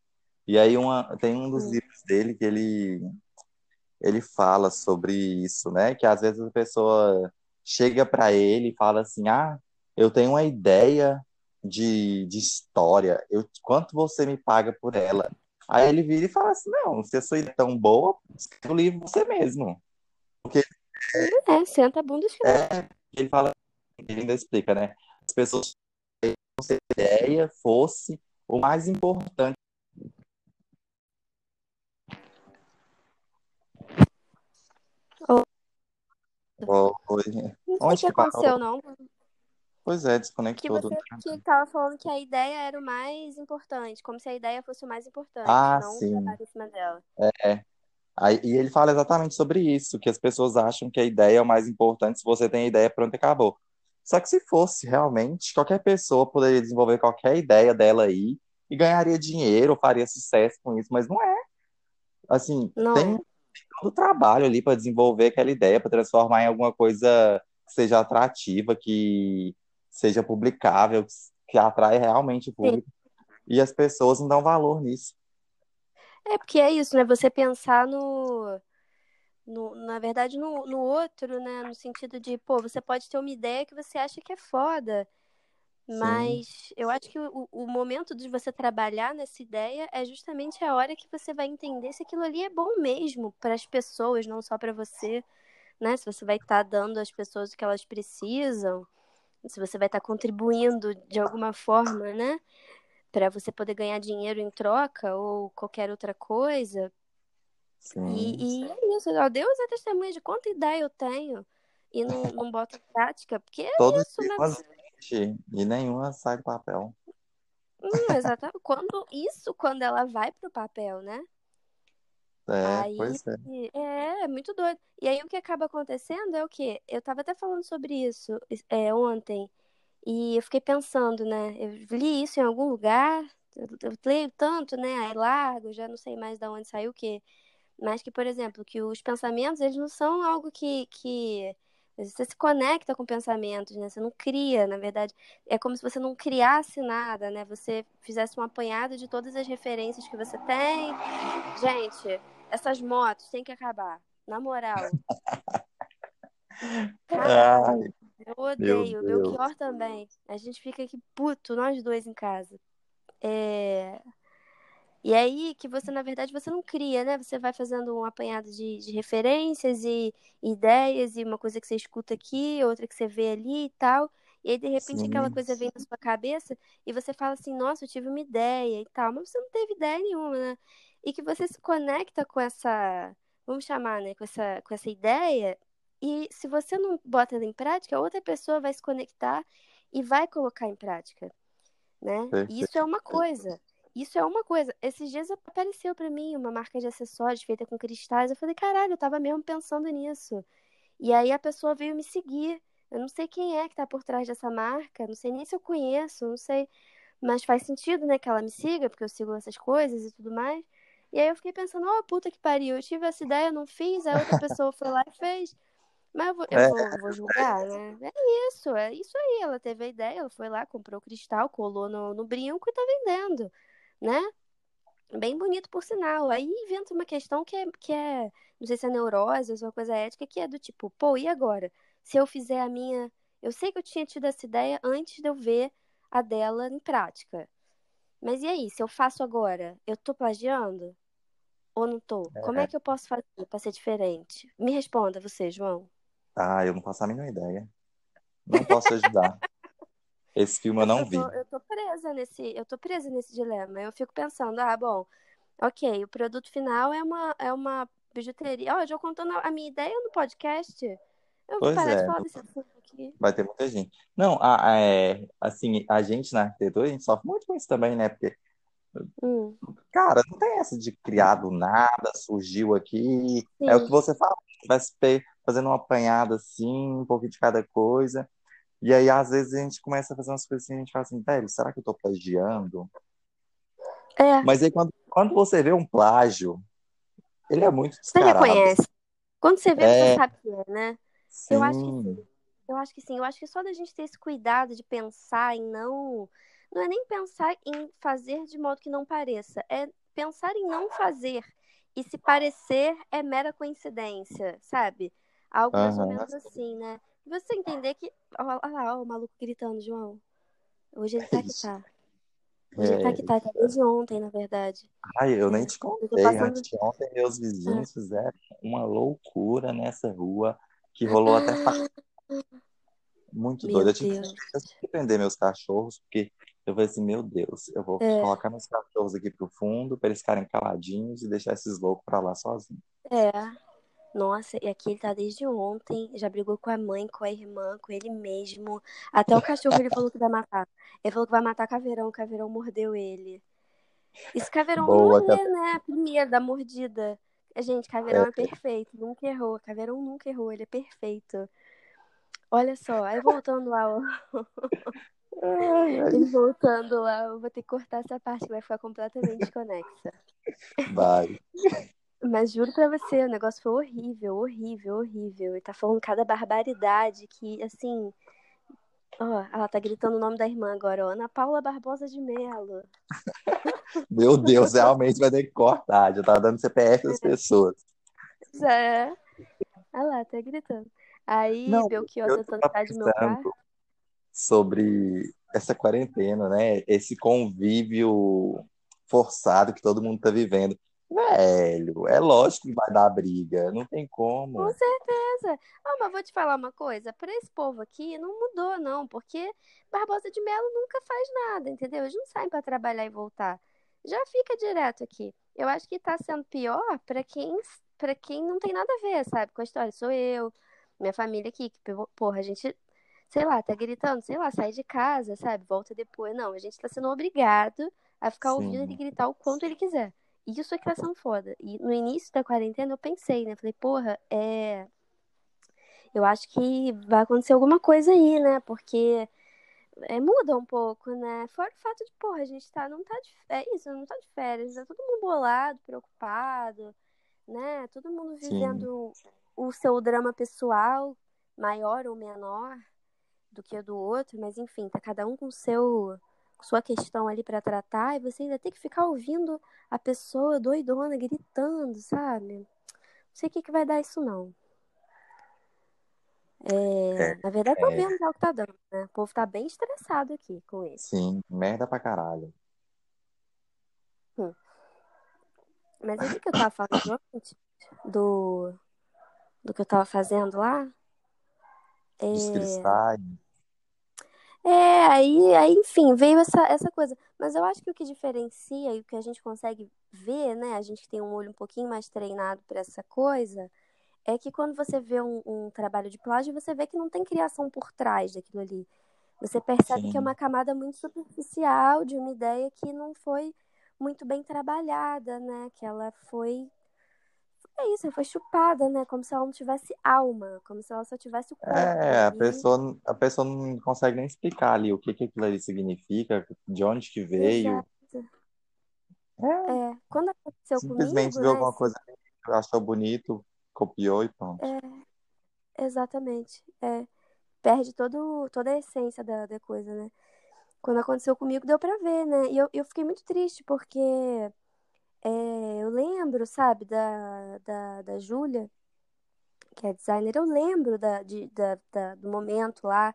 [SPEAKER 2] E aí uma, tem um dos hum. livros dele que ele ele fala sobre isso, né? Que às vezes a pessoa chega para ele e fala assim: Ah, eu tenho uma ideia de, de história, eu, quanto você me paga por ela? Aí ele vira e fala assim: Não, se a sua ideia é tão boa, escreve o livro você mesmo.
[SPEAKER 1] Porque. É, senta a bunda e.
[SPEAKER 2] É, ele fala, ele ainda explica, né? As pessoas se a ideia fosse o mais importante.
[SPEAKER 1] Oi.
[SPEAKER 2] Oi.
[SPEAKER 1] Não sei o
[SPEAKER 2] Onde
[SPEAKER 1] que aconteceu, não.
[SPEAKER 2] Pois é,
[SPEAKER 1] Que
[SPEAKER 2] desconectou do
[SPEAKER 1] você
[SPEAKER 2] nada.
[SPEAKER 1] que tava falando que a ideia era o mais importante, como se a ideia fosse o mais importante,
[SPEAKER 2] Ah,
[SPEAKER 1] não o
[SPEAKER 2] sim.
[SPEAKER 1] trabalho em cima dela.
[SPEAKER 2] Aí, e ele fala exatamente sobre isso, que as pessoas acham que a ideia é o mais importante, se você tem a ideia, pronto, acabou. Só que se fosse realmente, qualquer pessoa poderia desenvolver qualquer ideia dela aí e ganharia dinheiro, faria sucesso com isso, mas não é. Assim,
[SPEAKER 1] Não
[SPEAKER 2] tem
[SPEAKER 1] é?
[SPEAKER 2] todo o trabalho ali para desenvolver aquela ideia, para transformar em alguma coisa que seja atrativa, que seja publicável, que, atrai realmente o
[SPEAKER 1] Sim.
[SPEAKER 2] público. E as pessoas não dão valor nisso.
[SPEAKER 1] É porque é isso, né? Você pensar no, no na verdade, no, no outro, né? No sentido de, pô, você pode ter uma ideia que você acha que é foda,
[SPEAKER 2] Sim,
[SPEAKER 1] mas eu acho que o, o momento de você trabalhar nessa ideia é justamente a hora que você vai entender se aquilo ali é bom mesmo para as pessoas, não só para você, né? Se você vai estar dando às pessoas o que elas precisam, se você vai estar contribuindo de alguma forma, né? Para você poder ganhar dinheiro em troca ou qualquer outra coisa.
[SPEAKER 2] sim.
[SPEAKER 1] E, e é isso, ó, Deus é testemunha de quanta ideia eu tenho e não, não boto em prática, porque é
[SPEAKER 2] Todos
[SPEAKER 1] isso, né?
[SPEAKER 2] e nenhuma sai do papel.
[SPEAKER 1] hum, exatamente. Quando, isso quando ela vai pro papel, né?
[SPEAKER 2] É,
[SPEAKER 1] Aí
[SPEAKER 2] pois é.
[SPEAKER 1] é, é muito doido. E aí o que acaba acontecendo é o quê? Eu tava até falando sobre isso é, ontem, e eu fiquei pensando, né? Eu li isso em algum lugar, eu, eu leio tanto, né? Aí largo, já não sei mais de onde saiu o quê. Mas que, por exemplo, que os pensamentos, eles não são algo que, que você se conecta com pensamentos, né? Você não cria, na verdade. É como se você não criasse nada, né? Você fizesse um apanhado de todas as referências que você tem. Gente, essas motos têm que acabar. Na moral. Caralho. Eu
[SPEAKER 2] meu
[SPEAKER 1] odeio.
[SPEAKER 2] Deus.
[SPEAKER 1] Belchior também. A gente fica aqui puto, nós dois em casa. É... E aí que você, na verdade, você não cria, né? Você vai fazendo um apanhado de, de referências e ideias, e uma coisa que você escuta aqui, outra que você vê ali e tal. E aí, de repente, aquela
[SPEAKER 2] Sim,
[SPEAKER 1] coisa vem na sua cabeça e você fala assim, nossa, eu tive uma ideia e tal, mas você não teve ideia nenhuma, né? E que você se conecta com essa, vamos chamar, né, com essa, com essa ideia, e se você não bota ela em prática, outra pessoa vai se conectar e vai colocar em prática né?
[SPEAKER 2] perfeito.
[SPEAKER 1] Isso é uma coisa. Isso é uma coisa. Esses dias apareceu pra mim uma marca de acessórios feita com cristais. Eu falei, caralho, eu tava mesmo pensando nisso. E aí a pessoa veio me seguir. Eu não sei quem é que tá por trás dessa marca, não sei nem se eu conheço, não sei. Mas faz sentido, né, que ela me siga, porque eu sigo essas coisas e tudo mais. E aí eu fiquei pensando, ó, puta que pariu, eu tive essa ideia, eu não fiz, a outra pessoa foi lá e fez. Mas eu vou, eu
[SPEAKER 2] É,
[SPEAKER 1] vou, vou julgar, né? É isso, é isso aí. Ela teve a ideia, ela foi lá, comprou o cristal, colou no, no brinco e tá vendendo, né? Bem bonito, por sinal. Aí inventa uma questão que é, que é, não sei se é neurose ou se é uma coisa ética, que é do tipo, pô, e agora? Se eu fizer a minha. Eu sei que eu tinha tido essa ideia antes de eu ver a dela em prática. Mas e aí, se eu faço agora, eu tô plagiando? Ou não tô? Como é
[SPEAKER 2] é.
[SPEAKER 1] que eu posso fazer pra ser diferente? Me responda você, João.
[SPEAKER 2] Ah, eu não faço a mínima ideia. Não posso ajudar. Esse filme eu não
[SPEAKER 1] eu
[SPEAKER 2] vi.
[SPEAKER 1] tô, eu tô presa nesse, eu tô presa nesse dilema. Eu fico pensando, ah, bom, ok, o produto final é uma, é uma bijuteria. Ó, eu já contando a minha ideia no podcast. Eu vou
[SPEAKER 2] Pois
[SPEAKER 1] parar de
[SPEAKER 2] é,
[SPEAKER 1] falar desse assunto aqui.
[SPEAKER 2] vai ter muita gente. Não, a, a- é, assim, a gente na arquitetura, a gente sofre muito com isso também, né? Porque,
[SPEAKER 1] Hum,
[SPEAKER 2] cara, não tem essa de criar do nada, surgiu aqui. É o que
[SPEAKER 1] sim.
[SPEAKER 2] você fala, vai se fazendo uma apanhada assim, um pouquinho de cada coisa. E aí, às vezes, a gente começa a fazer umas coisas assim, a gente fala assim, velho, será que eu tô plagiando?
[SPEAKER 1] É,
[SPEAKER 2] Mas aí, quando, quando você vê um plágio, ele é muito
[SPEAKER 1] você
[SPEAKER 2] descarado.
[SPEAKER 1] reconhece. Quando você vê, você
[SPEAKER 2] É,
[SPEAKER 1] sabe que é, né? Eu acho que
[SPEAKER 2] sim,
[SPEAKER 1] sim. Eu acho que sim. Eu acho que só da gente ter esse cuidado de pensar em não. Não é nem pensar em fazer de modo que não pareça. É pensar em não fazer. E se parecer é mera coincidência, sabe? Algo mais ou menos assim, né? Você entender que. Olha lá, o maluco gritando, João. Hoje ele tá que tá. Hoje ele tá
[SPEAKER 2] É,
[SPEAKER 1] que tá, tá desde ontem, na verdade.
[SPEAKER 2] Ai, eu nem
[SPEAKER 1] É,
[SPEAKER 2] te contei.
[SPEAKER 1] passando.
[SPEAKER 2] Anteontem, meus
[SPEAKER 1] Ah.
[SPEAKER 2] vizinhos fizeram uma loucura nessa rua que rolou até Muito
[SPEAKER 1] Meu
[SPEAKER 2] doido. Eu tive
[SPEAKER 1] Deus.
[SPEAKER 2] que prender meus cachorros, porque eu falei assim, meu Deus, eu vou
[SPEAKER 1] É,
[SPEAKER 2] colocar meus cachorros aqui pro fundo para eles ficarem caladinhos e deixar esses loucos pra lá sozinhos.
[SPEAKER 1] é. Nossa, e aqui ele tá desde ontem, já brigou com a mãe, com a irmã, com ele mesmo. Até o cachorro ele falou que vai matar. Ele falou que vai matar caveirão, o caveirão mordeu ele. Isso caveirão
[SPEAKER 2] Boa,
[SPEAKER 1] morrer, né? Primeiro, da mordida. Gente, caveirão
[SPEAKER 2] É.
[SPEAKER 1] é perfeito, nunca errou. Caveirão nunca errou, ele é perfeito. Olha só, aí voltando lá, ó.
[SPEAKER 2] Ai, ai,
[SPEAKER 1] Ele voltando lá, eu vou ter que cortar essa parte que vai ficar completamente desconexa.
[SPEAKER 2] vai.
[SPEAKER 1] Mas juro pra você, o negócio foi horrível, horrível, horrível. Ele tá falando cada barbaridade que, assim. Ó, ela tá gritando o nome da irmã agora, ó. Ana Paula Barbosa de Mello.
[SPEAKER 2] Meu Deus, realmente vai ter que cortar. Já tá dando CPF das pessoas.
[SPEAKER 1] É. Olha lá, tá gritando. Aí,
[SPEAKER 2] Não,
[SPEAKER 1] Belchior
[SPEAKER 2] eu
[SPEAKER 1] tentando
[SPEAKER 2] tava
[SPEAKER 1] sair do meu quarto.
[SPEAKER 2] Sobre essa quarentena, né? Esse convívio forçado que todo mundo tá vivendo. Velho, é lógico que vai dar briga, não tem
[SPEAKER 1] Com
[SPEAKER 2] como.
[SPEAKER 1] certeza. Ah, mas vou te falar uma coisa. Pra esse povo aqui, não mudou, não. Porque Barbosa de Mello nunca faz nada, entendeu? Eles não saem pra trabalhar e voltar. Já fica direto aqui. Eu acho que tá sendo pior pra quem, pra quem não tem nada a ver, sabe? Com a história. Sou eu, minha família aqui. Que, porra, a gente, sei lá, tá gritando, sei lá, sai de casa, sabe? Volta depois. Não, a gente tá sendo obrigado a ficar ouvindo ele
[SPEAKER 2] Sim,
[SPEAKER 1] gritar o quanto ele quiser. Isso é que tá sendo foda. E no início da quarentena eu pensei, né? Falei, porra, é. Eu acho que vai acontecer alguma coisa aí, né? Porque é, muda um pouco, né? Fora o fato de, porra, a gente tá, não tá de, é isso, não tá de férias, tá todo mundo bolado, preocupado, né? Todo mundo
[SPEAKER 2] sim,
[SPEAKER 1] vivendo o seu drama pessoal, maior ou menor do que o do outro, mas enfim, tá cada um com seu sua questão ali pra tratar e você ainda tem que ficar ouvindo a pessoa doidona gritando, sabe? Não sei o que que vai dar isso não.
[SPEAKER 2] é,
[SPEAKER 1] É, na verdade,
[SPEAKER 2] é,
[SPEAKER 1] vendo já o que tá dando, né? O povo tá bem estressado aqui com isso.
[SPEAKER 2] sim, merda pra caralho.
[SPEAKER 1] Hum. Mas o que eu tava falando antes do, do que eu tava fazendo lá?
[SPEAKER 2] Dos
[SPEAKER 1] É,
[SPEAKER 2] cristais,
[SPEAKER 1] é aí, aí, enfim, veio essa, essa coisa. Mas eu acho que o que diferencia e o que a gente consegue ver, né? A gente que tem um olho um pouquinho mais treinado para essa coisa, é que quando você vê um, um trabalho de plágio, você vê que não tem criação por trás daquilo ali. Você percebe que é
[SPEAKER 2] sim,
[SPEAKER 1] uma camada muito superficial de uma ideia que não foi muito bem trabalhada, né? Que ela foi. É isso, ela foi chupada, né? Como se ela não tivesse alma, como se ela só tivesse o corpo
[SPEAKER 2] É, a
[SPEAKER 1] ali.
[SPEAKER 2] pessoa, a pessoa não consegue nem explicar ali o que que aquilo ali significa, de onde que veio. É,
[SPEAKER 1] É, quando aconteceu
[SPEAKER 2] simplesmente
[SPEAKER 1] comigo,
[SPEAKER 2] viu
[SPEAKER 1] né?
[SPEAKER 2] alguma coisa que achou bonito, copiou e pronto.
[SPEAKER 1] É, exatamente. É, perde todo, toda a essência da, da coisa, né? Quando aconteceu comigo, deu pra ver, né? E eu, eu fiquei muito triste, porque é, eu lembro, sabe, da, da, da Júlia, que é designer, eu lembro da, de, da, da- do momento lá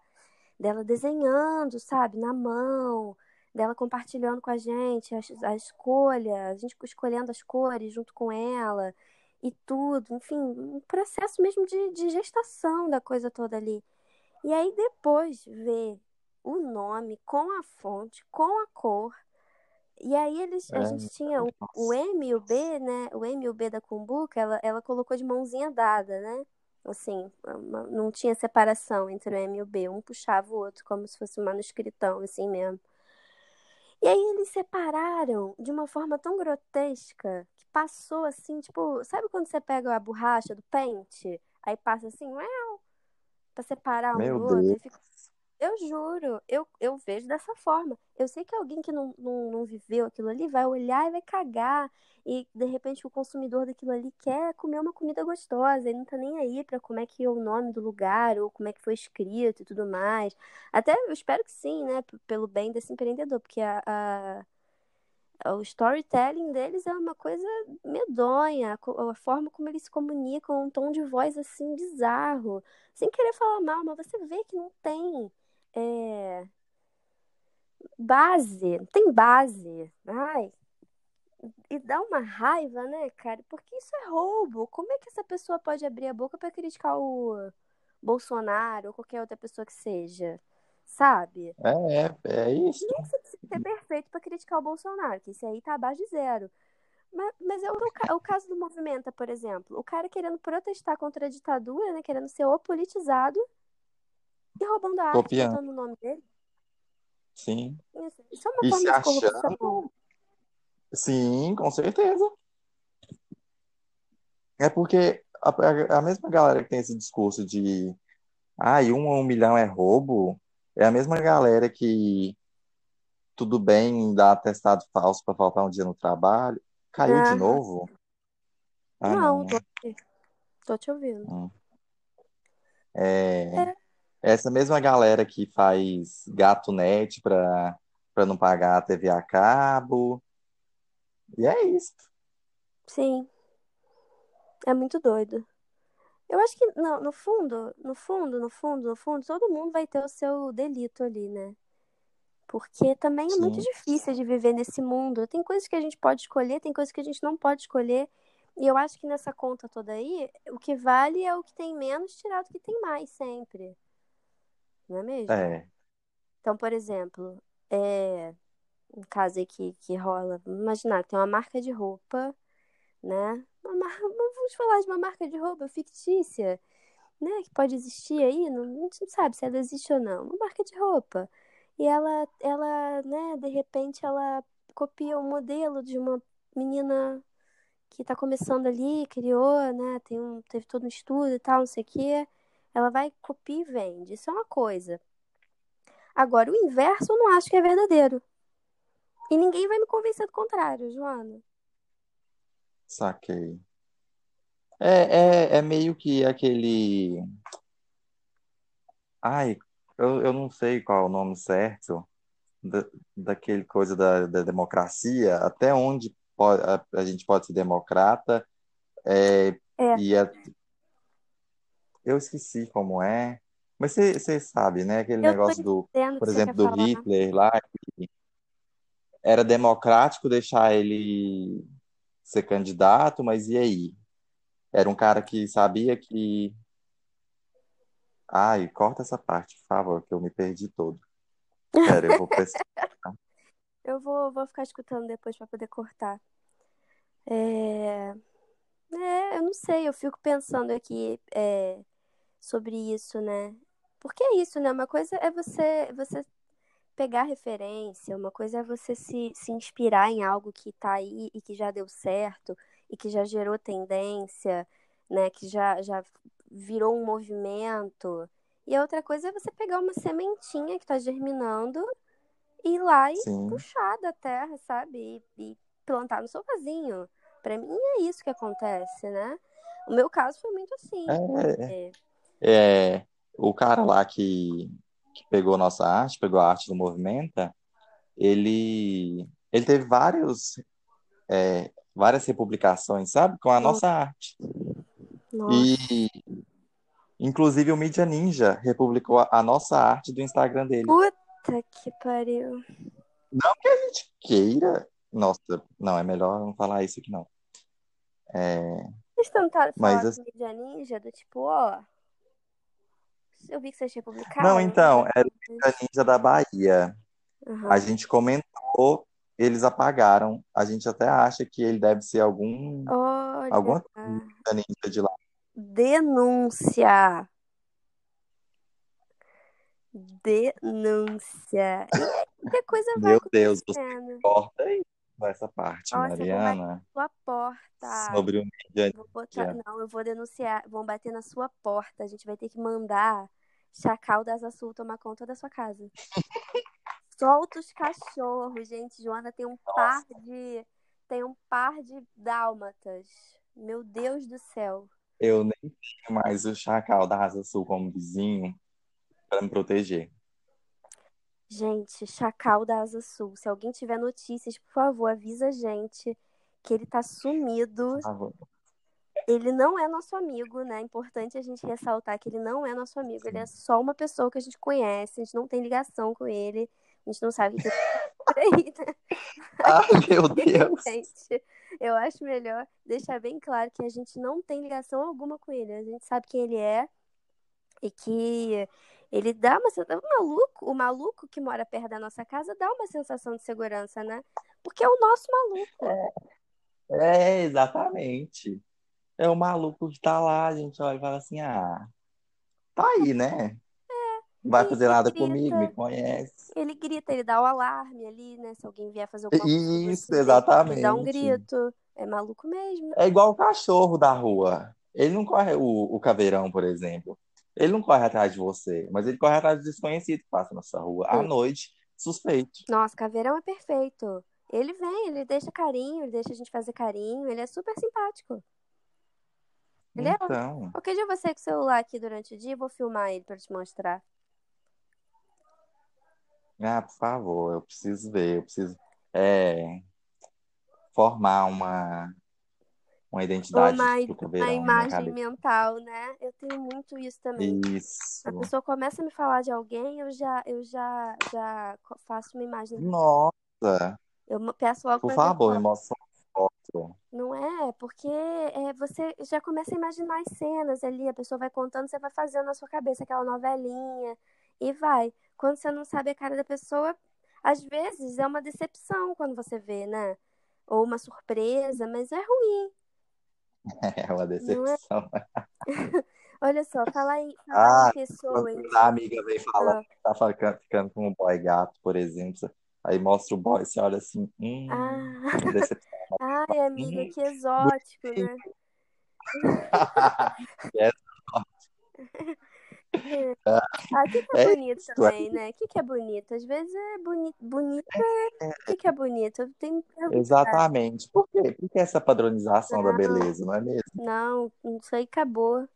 [SPEAKER 1] dela desenhando, sabe, na mão, dela compartilhando com a gente a, a escolha, a gente escolhendo as cores junto com ela e tudo, enfim, um processo mesmo de, de gestação da coisa toda ali. E aí depois ver o nome com a fonte, com a cor. E aí eles, a
[SPEAKER 2] É,
[SPEAKER 1] gente tinha o, o. M e o B, né? O M e o B da Cumbuca, ela, ela colocou de mãozinha dada, né? Assim, uma- não tinha separação entre o M e o B. Um puxava o outro, como se fosse um manuscritão, assim mesmo. E aí eles separaram de uma forma tão grotesca que passou assim, tipo, sabe quando você pega a borracha do pente? Aí passa assim, uau, pra separar um
[SPEAKER 2] Meu
[SPEAKER 1] do outro.
[SPEAKER 2] Deus.
[SPEAKER 1] Aí fica eu juro, eu, eu vejo dessa forma. Eu sei que alguém que não, não, não viveu aquilo ali vai olhar e vai cagar. E de repente o consumidor daquilo ali quer comer uma comida gostosa. Ele não tá nem aí pra como é que é o nome do lugar ou como é que foi escrito e tudo mais. Até eu espero que sim, né? Pelo bem desse empreendedor, porque a, a- o storytelling deles é uma coisa medonha, a forma como eles se comunicam, um tom de voz assim bizarro, sem querer falar mal, mas você vê que não tem é, base, não tem base. Ai, e dá uma raiva, né, cara? Porque isso é roubo. Como é que essa pessoa pode abrir a boca pra criticar o, Bolsonaro ou qualquer outra pessoa que seja. Sabe?
[SPEAKER 2] É, é, é isso.
[SPEAKER 1] Não precisa ser perfeito para criticar o Bolsonaro, que esse aí tá abaixo de zero. Mas, mas é o, o, caso do Movimenta, por exemplo. O cara querendo protestar contra a ditadura, né? Querendo ser opolitizado e roubando a arte,
[SPEAKER 2] Copiando.
[SPEAKER 1] botando o nome dele.
[SPEAKER 2] Sim.
[SPEAKER 1] Isso, isso é uma
[SPEAKER 2] E
[SPEAKER 1] forma
[SPEAKER 2] se
[SPEAKER 1] de corrupção.
[SPEAKER 2] achando. Sim, com certeza. É porque a, a- mesma galera que tem esse discurso de ah, um a um milhão é roubo, é a mesma galera que tudo bem dar atestado falso para faltar um dia no trabalho. Caiu de
[SPEAKER 1] Ah,
[SPEAKER 2] novo? Ah,
[SPEAKER 1] não,
[SPEAKER 2] não,
[SPEAKER 1] tô
[SPEAKER 2] né?
[SPEAKER 1] aqui. Tô te ouvindo.
[SPEAKER 2] Hum. É,
[SPEAKER 1] É,
[SPEAKER 2] essa mesma galera que faz gato net para não pagar a TV a cabo. E é isso.
[SPEAKER 1] sim, é muito doido. Eu acho que, não, no fundo, no fundo, no fundo, no fundo, todo mundo vai ter o seu delito ali, né? Porque também é muito
[SPEAKER 2] Sim,
[SPEAKER 1] difícil de viver nesse mundo. Tem coisas que a gente pode escolher, tem coisas que a gente não pode escolher. E eu acho que nessa conta toda aí, o que vale é o que tem menos tirar do que tem mais, sempre. Não é mesmo?
[SPEAKER 2] é.
[SPEAKER 1] Então, por exemplo, é, um caso aí que, rola, imaginar que tem uma marca de roupa, né? Vamos falar de uma marca de roupa fictícia, né? Que pode existir aí, não, não se sabe se ela existe ou não. Uma marca de roupa. E ela, ela, né, de repente, ela copia o modelo de uma menina que tá começando ali, criou, né? Tem um, teve todo um estudo e tal, não sei o quê. Ela vai, copia e vende. Isso é uma coisa. Agora, o inverso eu não acho que é verdadeiro. E ninguém vai me convencer do contrário, Joana.
[SPEAKER 2] Saquei. É, é, é meio que aquele. Ai, eu, eu não sei qual é o nome certo da, daquele coisa da, da democracia, até onde pode, a, a gente pode ser democrata, é,
[SPEAKER 1] É,
[SPEAKER 2] e é- eu esqueci como é, mas você sabe, né? Aquele
[SPEAKER 1] eu
[SPEAKER 2] negócio do, por exemplo, do
[SPEAKER 1] falar.
[SPEAKER 2] Hitler lá, que era democrático deixar ele ser candidato, mas e aí? Era um cara que sabia que. Ai, corta essa parte, por favor, que eu me perdi todo. Pera, eu vou pesquisar.
[SPEAKER 1] Eu vou, vou ficar escutando depois pra poder cortar. É, é, eu não sei, eu fico pensando aqui é, sobre isso, né? Porque é isso, né? Uma coisa é você, você pegar referência, uma coisa é você se, se inspirar em algo que tá aí e que já deu certo e que já gerou tendência, né? Que já, já virou um movimento. E a outra coisa é você pegar uma sementinha que tá germinando e ir lá e
[SPEAKER 2] Sim,
[SPEAKER 1] puxar da terra, sabe? E, e plantar no seu vasinho. Pra mim é isso que acontece, né? O meu caso foi muito assim.
[SPEAKER 2] é,
[SPEAKER 1] É,
[SPEAKER 2] é, o cara lá que, que pegou nossa arte, pegou a arte do Movimenta, ele, ele teve vários, é, várias republicações, sabe? Com a
[SPEAKER 1] nossa,
[SPEAKER 2] nossa arte.
[SPEAKER 1] nossa.
[SPEAKER 2] E, inclusive, o Mídia Ninja republicou a, a nossa arte do Instagram dele.
[SPEAKER 1] Puta que pariu.
[SPEAKER 2] Não que a gente queira. Nossa, não, é melhor não falar isso aqui, não. É,
[SPEAKER 1] Vocês tentaram
[SPEAKER 2] mas
[SPEAKER 1] falar
[SPEAKER 2] assim,
[SPEAKER 1] com mídia ninja do tipo, ó, eu vi que vocês
[SPEAKER 2] não,
[SPEAKER 1] republicaram,
[SPEAKER 2] então, era o. Mídia Ninja da Bahia. A
[SPEAKER 1] Aham.
[SPEAKER 2] gente comentou, eles apagaram. A gente até acha que ele deve ser algum,
[SPEAKER 1] Olha,
[SPEAKER 2] alguma Mídia Ninja de lá.
[SPEAKER 1] denúncia. Denúncia. E, e a coisa vai
[SPEAKER 2] Meu Deus, você corta aí essa parte,
[SPEAKER 1] Nossa,
[SPEAKER 2] Mariana,
[SPEAKER 1] na sua porta.
[SPEAKER 2] sobre o Mídia
[SPEAKER 1] Vou botar. Não, eu vou denunciar. Vão bater na sua porta. A gente vai ter que mandar Chacal das Azul tomar conta da sua casa. Solta os cachorros, gente. Joana tem um par de. Tem um par de dálmatas. Meu Deus do céu.
[SPEAKER 2] Eu nem tenho mais o Chacal da Asa Sul como vizinho para me proteger.
[SPEAKER 1] Gente, Chacal da Asa Sul. Se alguém tiver notícias, por favor, avisa a gente que ele tá sumido. Ele não é nosso amigo, né? É importante a gente ressaltar que ele não é nosso amigo. Ele é só uma pessoa que a gente conhece. A gente não tem ligação com ele. A gente não sabe o que ele tá por aí, né?
[SPEAKER 2] Ah, meu Deus.
[SPEAKER 1] Gente, eu acho melhor deixar bem claro que a gente não tem ligação alguma com ele. A gente sabe quem ele é. E que ele dá uma sensação. O maluco, o maluco que mora perto da nossa casa dá uma sensação de segurança, né? Porque é o nosso maluco.
[SPEAKER 2] É, exatamente. É o maluco que tá lá, a gente olha e fala assim, ah, tá aí, né? Não vai
[SPEAKER 1] E
[SPEAKER 2] fazer nada comigo, me
[SPEAKER 1] grita,
[SPEAKER 2] conhece.
[SPEAKER 1] ele grita, ele dá o alarme ali, né? Se alguém vier fazer alguma coisa
[SPEAKER 2] Isso,
[SPEAKER 1] você, ele dá um
[SPEAKER 2] exatamente.
[SPEAKER 1] grito. É maluco mesmo.
[SPEAKER 2] É igual o cachorro da rua. Ele não corre, o, o caveirão, por exemplo. Ele não corre atrás de você, mas ele corre atrás do desconhecido que passa na sua rua à noite, suspeito.
[SPEAKER 1] Nossa, caveirão é perfeito. Ele vem, ele deixa carinho, ele deixa a gente fazer carinho, ele é super simpático. Ele é.
[SPEAKER 2] Então,
[SPEAKER 1] Qualquer dia você com o celular aqui durante o dia, eu vou filmar ele pra te mostrar.
[SPEAKER 2] ah, por favor, eu preciso ver, eu preciso é, formar uma, uma identidade
[SPEAKER 1] Uma,
[SPEAKER 2] pro
[SPEAKER 1] uma
[SPEAKER 2] caveirão na minha
[SPEAKER 1] imagem mental, né? Eu tenho muito isso também. A
[SPEAKER 2] Isso.
[SPEAKER 1] pessoa começa a me falar de alguém, eu já, eu já, já faço uma imagem.
[SPEAKER 2] Nossa,
[SPEAKER 1] Eu peço logo
[SPEAKER 2] por favor, me mostra uma foto.
[SPEAKER 1] Não é? Porque é, você já começa a imaginar as cenas ali, a pessoa vai contando, você vai fazendo na sua cabeça aquela novelinha e vai. Quando você não sabe a cara da pessoa, às vezes é uma decepção quando você vê, né? Ou uma surpresa, mas é ruim,
[SPEAKER 2] É uma
[SPEAKER 1] é?
[SPEAKER 2] decepção.
[SPEAKER 1] Olha só, falar em, falar
[SPEAKER 2] Ah,
[SPEAKER 1] em
[SPEAKER 2] a amiga vem falando
[SPEAKER 1] Ah,
[SPEAKER 2] que tá ficando, ficando com um boy gato, por exemplo, aí mostra o boy, você olha assim, hum,
[SPEAKER 1] ah,
[SPEAKER 2] que decepção.
[SPEAKER 1] ai, amiga,
[SPEAKER 2] Hum,
[SPEAKER 1] que exótico, né?
[SPEAKER 2] é,
[SPEAKER 1] É. Ah, o que que é
[SPEAKER 2] é
[SPEAKER 1] bonito
[SPEAKER 2] isso, é
[SPEAKER 1] também, né? O que que é bonito? Às vezes é boni bonito. é- O que que é bonito? Eu tenho.
[SPEAKER 2] Exatamente. Por quê? Por que essa padronização da
[SPEAKER 1] Não,
[SPEAKER 2] beleza, não é mesmo?
[SPEAKER 1] não, isso aí acabou.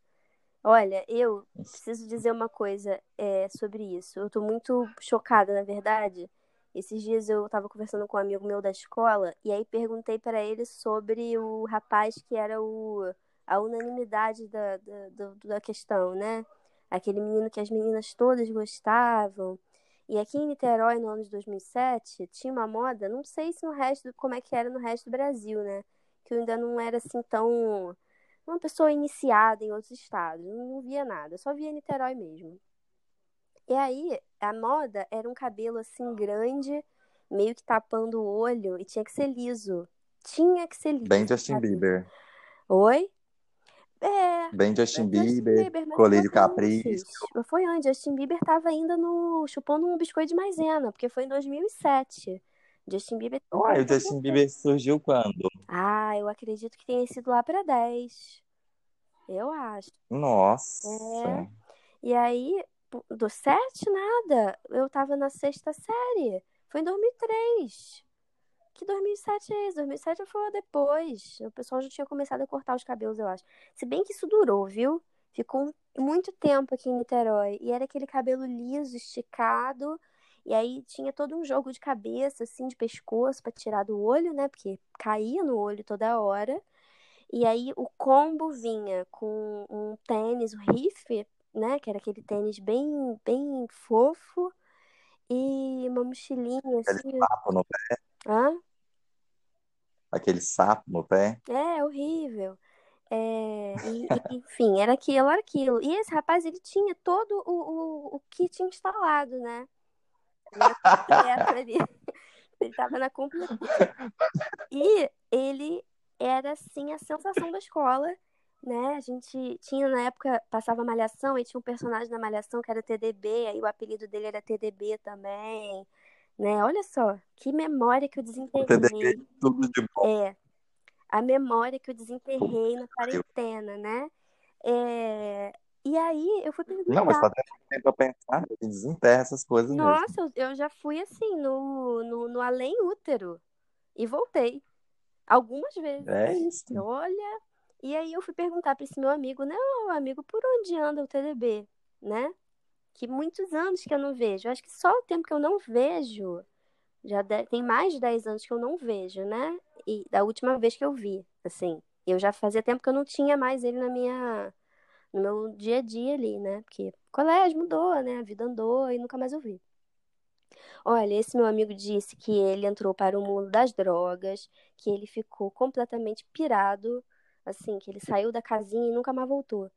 [SPEAKER 1] Olha, eu preciso dizer uma coisa é, sobre isso. Eu tô muito chocada, na verdade. Esses dias eu tava conversando com um amigo meu da escola e aí perguntei para ele sobre o rapaz que era o, a unanimidade da, da, da questão, né? Aquele menino que as meninas todas gostavam. E aqui em Niterói, no ano de 2007, tinha uma moda, não sei se no resto, como é que era no resto do Brasil, né? Que eu ainda não era assim tão uma pessoa iniciada em outros estados, não, via nada, só via Niterói mesmo. E aí, a moda era um cabelo assim grande, meio que tapando o olho, e tinha que ser liso. Tinha que ser
[SPEAKER 2] Bem
[SPEAKER 1] liso,
[SPEAKER 2] Justin
[SPEAKER 1] sabe?
[SPEAKER 2] Bieber.
[SPEAKER 1] Oi? É,
[SPEAKER 2] Bem Justin
[SPEAKER 1] Justin
[SPEAKER 2] Bieber,
[SPEAKER 1] Bieber, mas
[SPEAKER 2] colírio
[SPEAKER 1] foi
[SPEAKER 2] capricho.
[SPEAKER 1] foi antes. Justin Bieber tava ainda no chupando um biscoito de maisena, porque foi em 2007. Justin Bieber
[SPEAKER 2] Uai, o
[SPEAKER 1] 40
[SPEAKER 2] Justin Bieber surgiu quando?
[SPEAKER 1] Ah, eu acredito que tenha sido lá pra 10. Eu acho. É.
[SPEAKER 2] Nossa.
[SPEAKER 1] E aí, do 7, nada. Eu tava na sexta série. Foi em 2003. Que 2007 é esse? 2007 foi depois. O pessoal já tinha começado a cortar os cabelos, eu acho. Se bem que isso durou, viu? Ficou um- muito tempo aqui em Niterói. E era aquele cabelo liso, esticado. E aí tinha todo um jogo de cabeça, assim, de pescoço pra tirar do olho, né? Porque caía no olho toda hora. E aí o combo vinha com um tênis, o riff, né? Que era aquele tênis bem, bem fofo. E uma mochilinha,
[SPEAKER 2] Aquele
[SPEAKER 1] assim.
[SPEAKER 2] sapo no pé.
[SPEAKER 1] Hã?
[SPEAKER 2] Aquele sapo no pé.
[SPEAKER 1] É, horrível. É, e- e, enfim, era aquilo, era aquilo. E esse rapaz, ele tinha todo o, o, o kit instalado, né? Ele. Ele tava na completa. E ele era, assim, a sensação da escola, né? A gente tinha, na época, passava Malhação, e tinha um personagem na Malhação que era TDB, aí o apelido dele era TDB também, né? Olha só, que memória que eu
[SPEAKER 2] TDB
[SPEAKER 1] desenterrei.
[SPEAKER 2] tudo de bom.
[SPEAKER 1] É, a memória que eu desenterrei na quarentena, né? É, e aí eu fui
[SPEAKER 2] Não, mas
[SPEAKER 1] perguntar.
[SPEAKER 2] tá tendo tempo pra pensar, desenterra essas coisas mesmo.
[SPEAKER 1] Nossa, eu, eu já fui assim no, no, no além útero e voltei algumas vezes.
[SPEAKER 2] É isso.
[SPEAKER 1] Olha, e aí eu fui perguntar para esse meu amigo, né? Amigo, por onde anda o TDB, né? Que muitos anos que eu não vejo. Acho que só o tempo que eu não vejo, já de- tem mais de 10 anos que eu não vejo, né? E da última vez que eu vi, assim, eu já fazia tempo que eu não tinha mais ele na minha, no meu dia a dia ali, né? Porque colégio mudou, né? A vida andou e nunca mais eu vi. Olha, esse meu amigo disse que ele entrou para o mundo das drogas, que ele ficou completamente pirado, assim, que ele saiu da casinha e nunca mais voltou.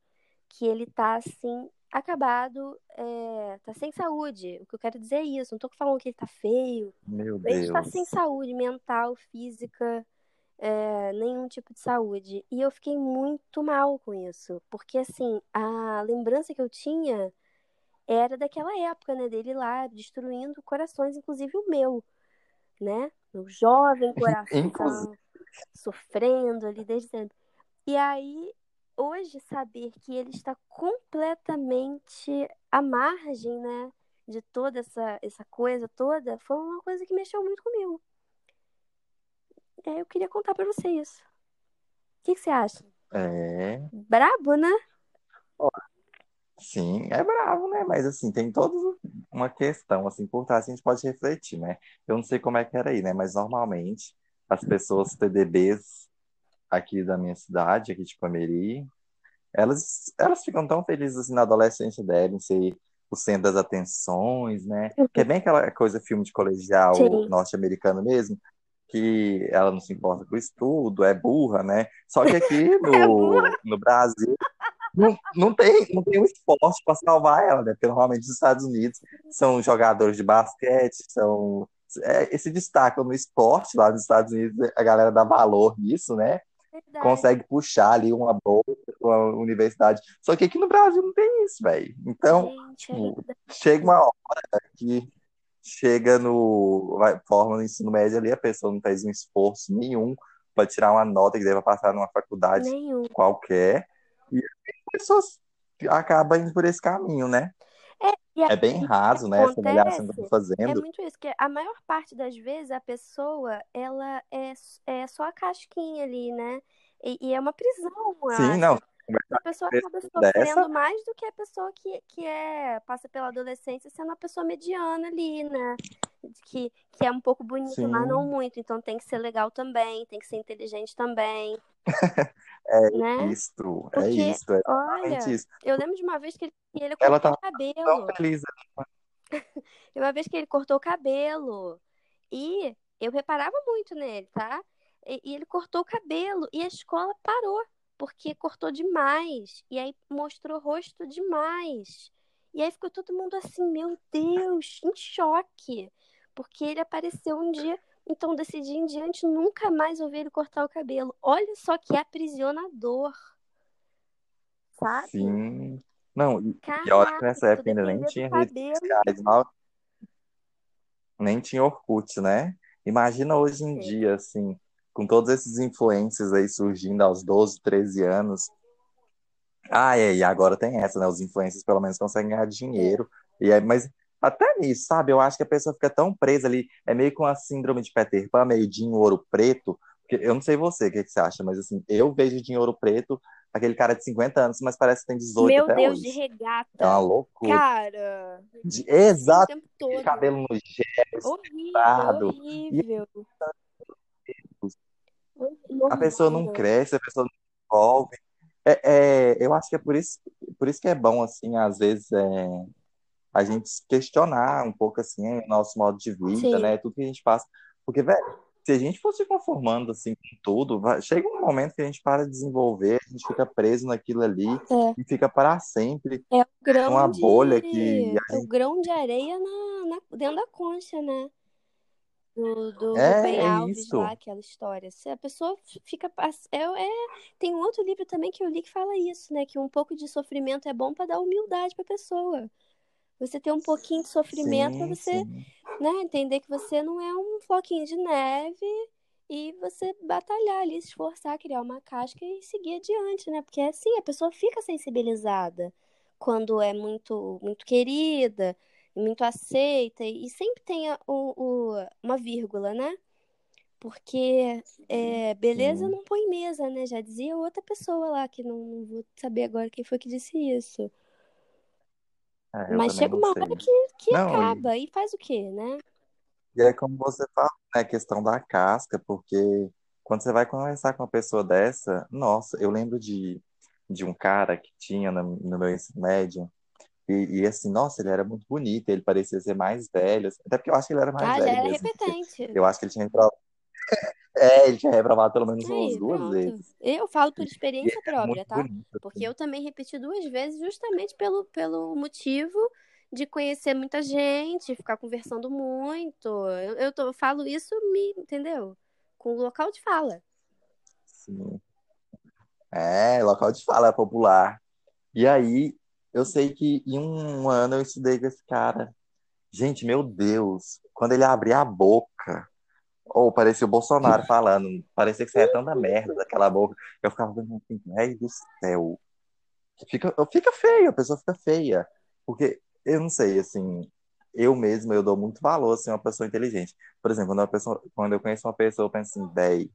[SPEAKER 1] Que ele tá, assim, acabado, é, tá sem saúde. O que eu quero dizer é isso. Não tô falando que ele tá feio.
[SPEAKER 2] Meu
[SPEAKER 1] Ele tá
[SPEAKER 2] Deus.
[SPEAKER 1] sem saúde mental, física, é, nenhum tipo de saúde. E eu fiquei muito mal com isso. Porque, assim, a lembrança que eu tinha era daquela época, né? Dele lá destruindo corações, inclusive o meu, né? Meu jovem coração sofrendo ali desde sempre. E aí, hoje, saber que ele está completamente à margem, né? De toda essa, essa coisa toda, foi uma coisa que mexeu muito comigo. É, eu queria contar pra você isso. O que, que você acha?
[SPEAKER 2] É,
[SPEAKER 1] Brabo, né?
[SPEAKER 2] sim, é bravo, né? Mas assim, tem toda uma questão, assim, por trás a gente pode refletir, né? Eu não sei como é que era aí, né? Mas normalmente as pessoas TDBs aqui da minha cidade, aqui de Pameri, elas, elas ficam tão felizes assim na adolescência dela, em ser o centro das atenções, né? Que é bem aquela coisa filme de colegial norte-americano mesmo, que ela não se importa com o estudo, é burra, né? Só que aqui
[SPEAKER 1] É
[SPEAKER 2] no,
[SPEAKER 1] burra.
[SPEAKER 2] no Brasil não, não tem, não tem um esporte para salvar ela, né? Porque normalmente os Estados Unidos são jogadores de basquete, são é, se destacam no esporte lá nos Estados Unidos, a galera dá valor nisso, né?
[SPEAKER 1] Verdade.
[SPEAKER 2] consegue puxar ali uma bolsa uma universidade. Só que aqui no Brasil não tem isso, velho. Então,
[SPEAKER 1] Gente, é
[SPEAKER 2] tipo, chega uma hora que chega no vai, forma no ensino médio ali, a pessoa não fez um esforço nenhum para tirar uma nota que deva passar numa faculdade
[SPEAKER 1] Nenhum.
[SPEAKER 2] qualquer, e as pessoas acabam indo por esse caminho, né? É bem raso, né? Essa avaliação que eu tô
[SPEAKER 1] acontece é
[SPEAKER 2] fazendo.
[SPEAKER 1] muito isso, que a maior parte das vezes a pessoa, ela é, é só a casquinha ali, né? E, e é uma prisão,
[SPEAKER 2] Sim,
[SPEAKER 1] acho.
[SPEAKER 2] não.
[SPEAKER 1] A pessoa acaba
[SPEAKER 2] com dessa,
[SPEAKER 1] sofrendo mais do que a pessoa que, que é, passa pela adolescência sendo uma pessoa mediana ali, né? Que, que é um pouco bonita, mas não
[SPEAKER 2] sim,
[SPEAKER 1] muito. Então tem que ser legal também, tem que ser inteligente também,
[SPEAKER 2] é
[SPEAKER 1] né?
[SPEAKER 2] isso, é
[SPEAKER 1] Porque,
[SPEAKER 2] isso, é exatamente
[SPEAKER 1] olha,
[SPEAKER 2] isso.
[SPEAKER 1] eu lembro de uma vez que ele, ele
[SPEAKER 2] Ela
[SPEAKER 1] cortou
[SPEAKER 2] tá
[SPEAKER 1] o
[SPEAKER 2] tão
[SPEAKER 1] cabelo.
[SPEAKER 2] feliz.
[SPEAKER 1] Teve uma vez que ele cortou o cabelo. E eu reparava muito nele, tá? E, e ele cortou o cabelo e a escola parou, porque cortou demais. E aí mostrou o rosto demais. E aí ficou todo mundo assim, meu Deus, em choque. Porque ele apareceu um dia. Então, desse dia em diante, nunca mais ouvi ele cortar o cabelo. Olha só que aprisionador, sabe?
[SPEAKER 2] Sim. Não, e, e olha que
[SPEAKER 1] Caraca,
[SPEAKER 2] nessa época ainda nem tinha redes sociais, mal- nem tinha Orkut, né? Imagina hoje em
[SPEAKER 1] É.
[SPEAKER 2] dia, assim, com todos esses influencers aí surgindo aos 12, 13 anos. Ah, é, e agora tem essa, né? Os influencers pelo menos conseguem ganhar
[SPEAKER 1] É.
[SPEAKER 2] dinheiro. E aí, mas até nisso, sabe? Eu acho que a pessoa fica tão presa ali, é meio com a síndrome de Peter Pan, meio de ouro preto. Porque eu não sei você, o que que você acha, mas assim, eu vejo de ouro preto aquele cara de 50 anos, mas parece que tem 18
[SPEAKER 1] Meu Deus, de
[SPEAKER 2] hoje. É uma
[SPEAKER 1] regata.
[SPEAKER 2] loucura.
[SPEAKER 1] Cara,
[SPEAKER 2] De,
[SPEAKER 1] assim o
[SPEAKER 2] exato,
[SPEAKER 1] tempo todo.
[SPEAKER 2] cabelo no gel,
[SPEAKER 1] Horrível,
[SPEAKER 2] espetado. E
[SPEAKER 1] horrível.
[SPEAKER 2] a pessoa não
[SPEAKER 1] Horrível.
[SPEAKER 2] cresce, a pessoa não desenvolve. É, é, eu acho que é por isso, por isso que é bom, assim, às vezes, é, a gente questionar um pouco, assim, o nosso modo de vida,
[SPEAKER 1] Sim,
[SPEAKER 2] né? Tudo que a gente passa. Porque, velho, se a gente fosse conformando, assim, com tudo, vai- chega um momento que a gente para de desenvolver, a gente fica preso naquilo ali
[SPEAKER 1] é.
[SPEAKER 2] e fica para sempre
[SPEAKER 1] É o grão
[SPEAKER 2] bolha
[SPEAKER 1] de.
[SPEAKER 2] que a
[SPEAKER 1] É o grão de areia na, na- dentro da concha, né? Do, do
[SPEAKER 2] É,
[SPEAKER 1] Rubem
[SPEAKER 2] é
[SPEAKER 1] Alves lá,
[SPEAKER 2] isso.
[SPEAKER 1] aquela história. Se a pessoa fica. É, é, tem um outro livro também que eu li que fala isso, né? Que um pouco de sofrimento é bom para dar humildade para a pessoa. Você ter um pouquinho de sofrimento para você,
[SPEAKER 2] sim.
[SPEAKER 1] né, entender que você não é um floquinho de neve e você batalhar ali, se esforçar, criar uma casca e seguir adiante, né? Porque assim, a pessoa fica sensibilizada quando é muito, muito querida, muito aceita, e sempre tem a- o, o- uma vírgula, né? Porque é, beleza não põe mesa, né? Já dizia outra pessoa lá, que não, não vou saber agora quem foi que disse isso.
[SPEAKER 2] É,
[SPEAKER 1] Mas chega uma hora
[SPEAKER 2] sei.
[SPEAKER 1] que, que
[SPEAKER 2] Não, e,
[SPEAKER 1] acaba, e faz o quê, né?
[SPEAKER 2] e é como você fala, né? A questão da casca, porque quando você vai conversar com uma pessoa dessa, nossa, eu lembro de, de um cara que tinha no, no meu ensino médio, e, e assim, nossa, ele era muito bonito, ele parecia ser mais velho, assim, até porque eu acho que ele era mais
[SPEAKER 1] Ah,
[SPEAKER 2] velho
[SPEAKER 1] era
[SPEAKER 2] mesmo, porque
[SPEAKER 1] repetente.
[SPEAKER 2] eu acho que ele tinha entrado, É, ele tinha reprovado pelo menos umas
[SPEAKER 1] Aí,
[SPEAKER 2] duas
[SPEAKER 1] pronto.
[SPEAKER 2] vezes.
[SPEAKER 1] Eu falo por experiência
[SPEAKER 2] é
[SPEAKER 1] própria, tá?
[SPEAKER 2] bonito.
[SPEAKER 1] Porque
[SPEAKER 2] assim.
[SPEAKER 1] eu também repeti duas vezes justamente pelo, pelo motivo de conhecer muita gente, ficar conversando muito. Eu, eu, tô- eu falo isso, me, entendeu? Com o local de fala.
[SPEAKER 2] Sim. É, local de fala é popular. E aí, eu sei que em um ano eu estudei com esse cara. Gente, meu Deus, quando ele abria a boca, ou parecia o Bolsonaro falando, parecia que saía tanta merda daquela boca. Eu ficava vendo assim, ai do céu. Fica, fica feio, a pessoa fica feia. Porque, eu não sei, assim, eu mesmo, eu dou muito valor, assim, a uma pessoa inteligente. Por exemplo, quando, pessoa, quando eu conheço uma pessoa, eu penso assim, véi,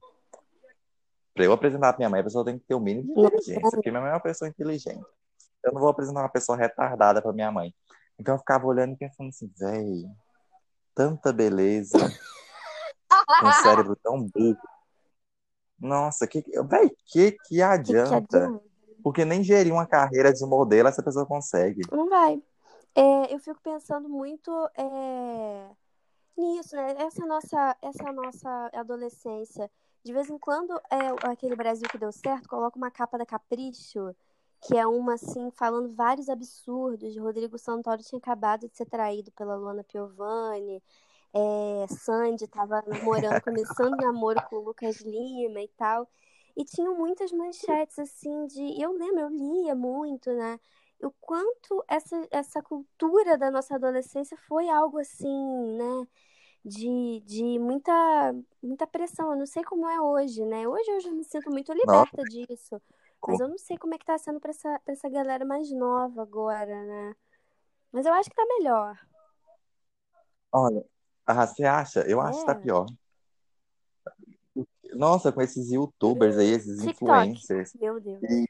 [SPEAKER 2] pra eu apresentar pra minha mãe, a pessoa tem que ter o mínimo de inteligência, porque minha mãe é uma pessoa inteligente. Eu não vou apresentar uma pessoa retardada pra minha mãe. Então eu ficava olhando e pensando assim, véi, tanta beleza, um cérebro tão burro. Nossa, que, véi, que que
[SPEAKER 1] que que
[SPEAKER 2] adianta?
[SPEAKER 1] adianta?
[SPEAKER 2] Porque nem gerir uma carreira de modelo essa pessoa consegue.
[SPEAKER 1] Não vai. É, eu fico pensando muito é, nisso, né? Essa nossa, essa nossa adolescência. De vez em quando, é aquele Brasil que deu certo, coloca uma capa da Capricho, que é uma assim, falando vários absurdos. Rodrigo Santoro tinha acabado de ser traído pela Luana Piovani. É, Sandy estava namorando, começando namoro com o Lucas Lima e tal. E tinham muitas manchetes assim de. Eu lembro, eu lia muito, né? O quanto essa, essa cultura da nossa adolescência foi algo assim, né? De, de muita, muita pressão. Eu não sei como é hoje, né? Hoje eu já me sinto muito
[SPEAKER 2] Nossa,
[SPEAKER 1] liberta disso. Mas eu não sei como é que tá sendo pra essa, pra essa galera mais nova agora, né? Mas eu acho que tá melhor.
[SPEAKER 2] olha, ah, você acha? Eu acho que tá
[SPEAKER 1] É.
[SPEAKER 2] pior. Nossa, com esses youtubers aí, esses
[SPEAKER 1] TikTok.
[SPEAKER 2] influencers.
[SPEAKER 1] Meu Deus.
[SPEAKER 2] E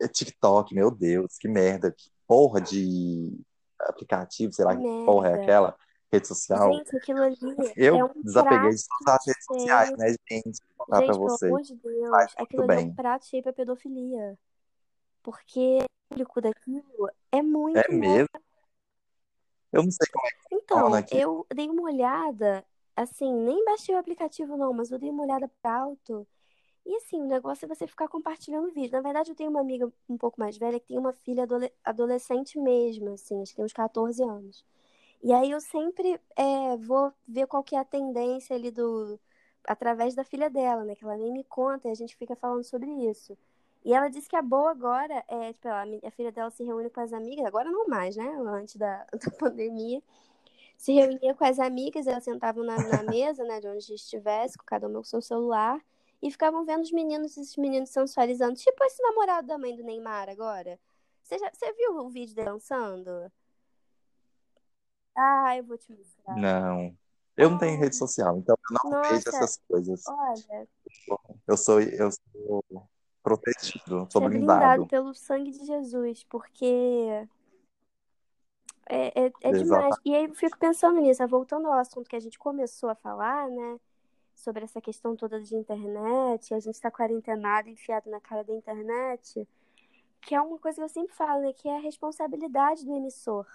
[SPEAKER 2] é TikTok, meu Deus, que merda. Que porra de aplicativo, sei lá
[SPEAKER 1] Que
[SPEAKER 2] que porra é
[SPEAKER 1] merda.
[SPEAKER 2] aquela, rede social.
[SPEAKER 1] Gente, aquilo ali
[SPEAKER 2] Eu
[SPEAKER 1] é um
[SPEAKER 2] desapeguei de todas as redes sociais, né, gente? Vou contar pra
[SPEAKER 1] Gente, pelo amor de Deus, aquilo ali é um
[SPEAKER 2] bem.
[SPEAKER 1] prato cheio pra pedofilia. Porque o público daquilo é
[SPEAKER 2] É
[SPEAKER 1] muito
[SPEAKER 2] mesmo? Eu não sei como é que
[SPEAKER 1] Então,
[SPEAKER 2] aqui.
[SPEAKER 1] eu dei uma olhada, assim, nem baixei o aplicativo não, mas eu dei uma olhada por alto. E assim, o negócio é você ficar compartilhando vídeo. Na verdade, eu tenho uma amiga um pouco mais velha que tem uma filha adole- adolescente mesmo, assim, acho que tem uns 14 anos. E aí eu sempre é, vou ver qual que é a tendência ali do através da filha dela, né? Que ela nem me conta e a gente fica falando sobre isso. E ela disse que a boa agora é, tipo, ela- a filha dela se reúne com as amigas, agora não mais, né? Antes da, da pandemia. Se reunia com as amigas, elas sentavam na, na mesa, né? De onde estivesse, com cada uma com seu celular, e ficavam vendo os meninos, esses meninos sensualizando. Tipo esse namorado da mãe do Neymar agora. Você, já, você viu o vídeo dançando? Ah, eu vou te mostrar.
[SPEAKER 2] Não. Eu não tenho
[SPEAKER 1] Ah,
[SPEAKER 2] rede social, então eu não vejo
[SPEAKER 1] nossa,
[SPEAKER 2] essas coisas.
[SPEAKER 1] olha,
[SPEAKER 2] Eu sou, eu sou protegido, sou
[SPEAKER 1] é blindado
[SPEAKER 2] blindado.
[SPEAKER 1] pelo sangue de Jesus, porque é, é, é demais. E aí eu fico pensando nisso, voltando ao assunto que a gente começou a falar, né? Sobre essa questão toda de internet, a gente está quarentenado, enfiado na cara da internet, que é uma coisa que eu sempre falo, né? Que é a responsabilidade do emissor.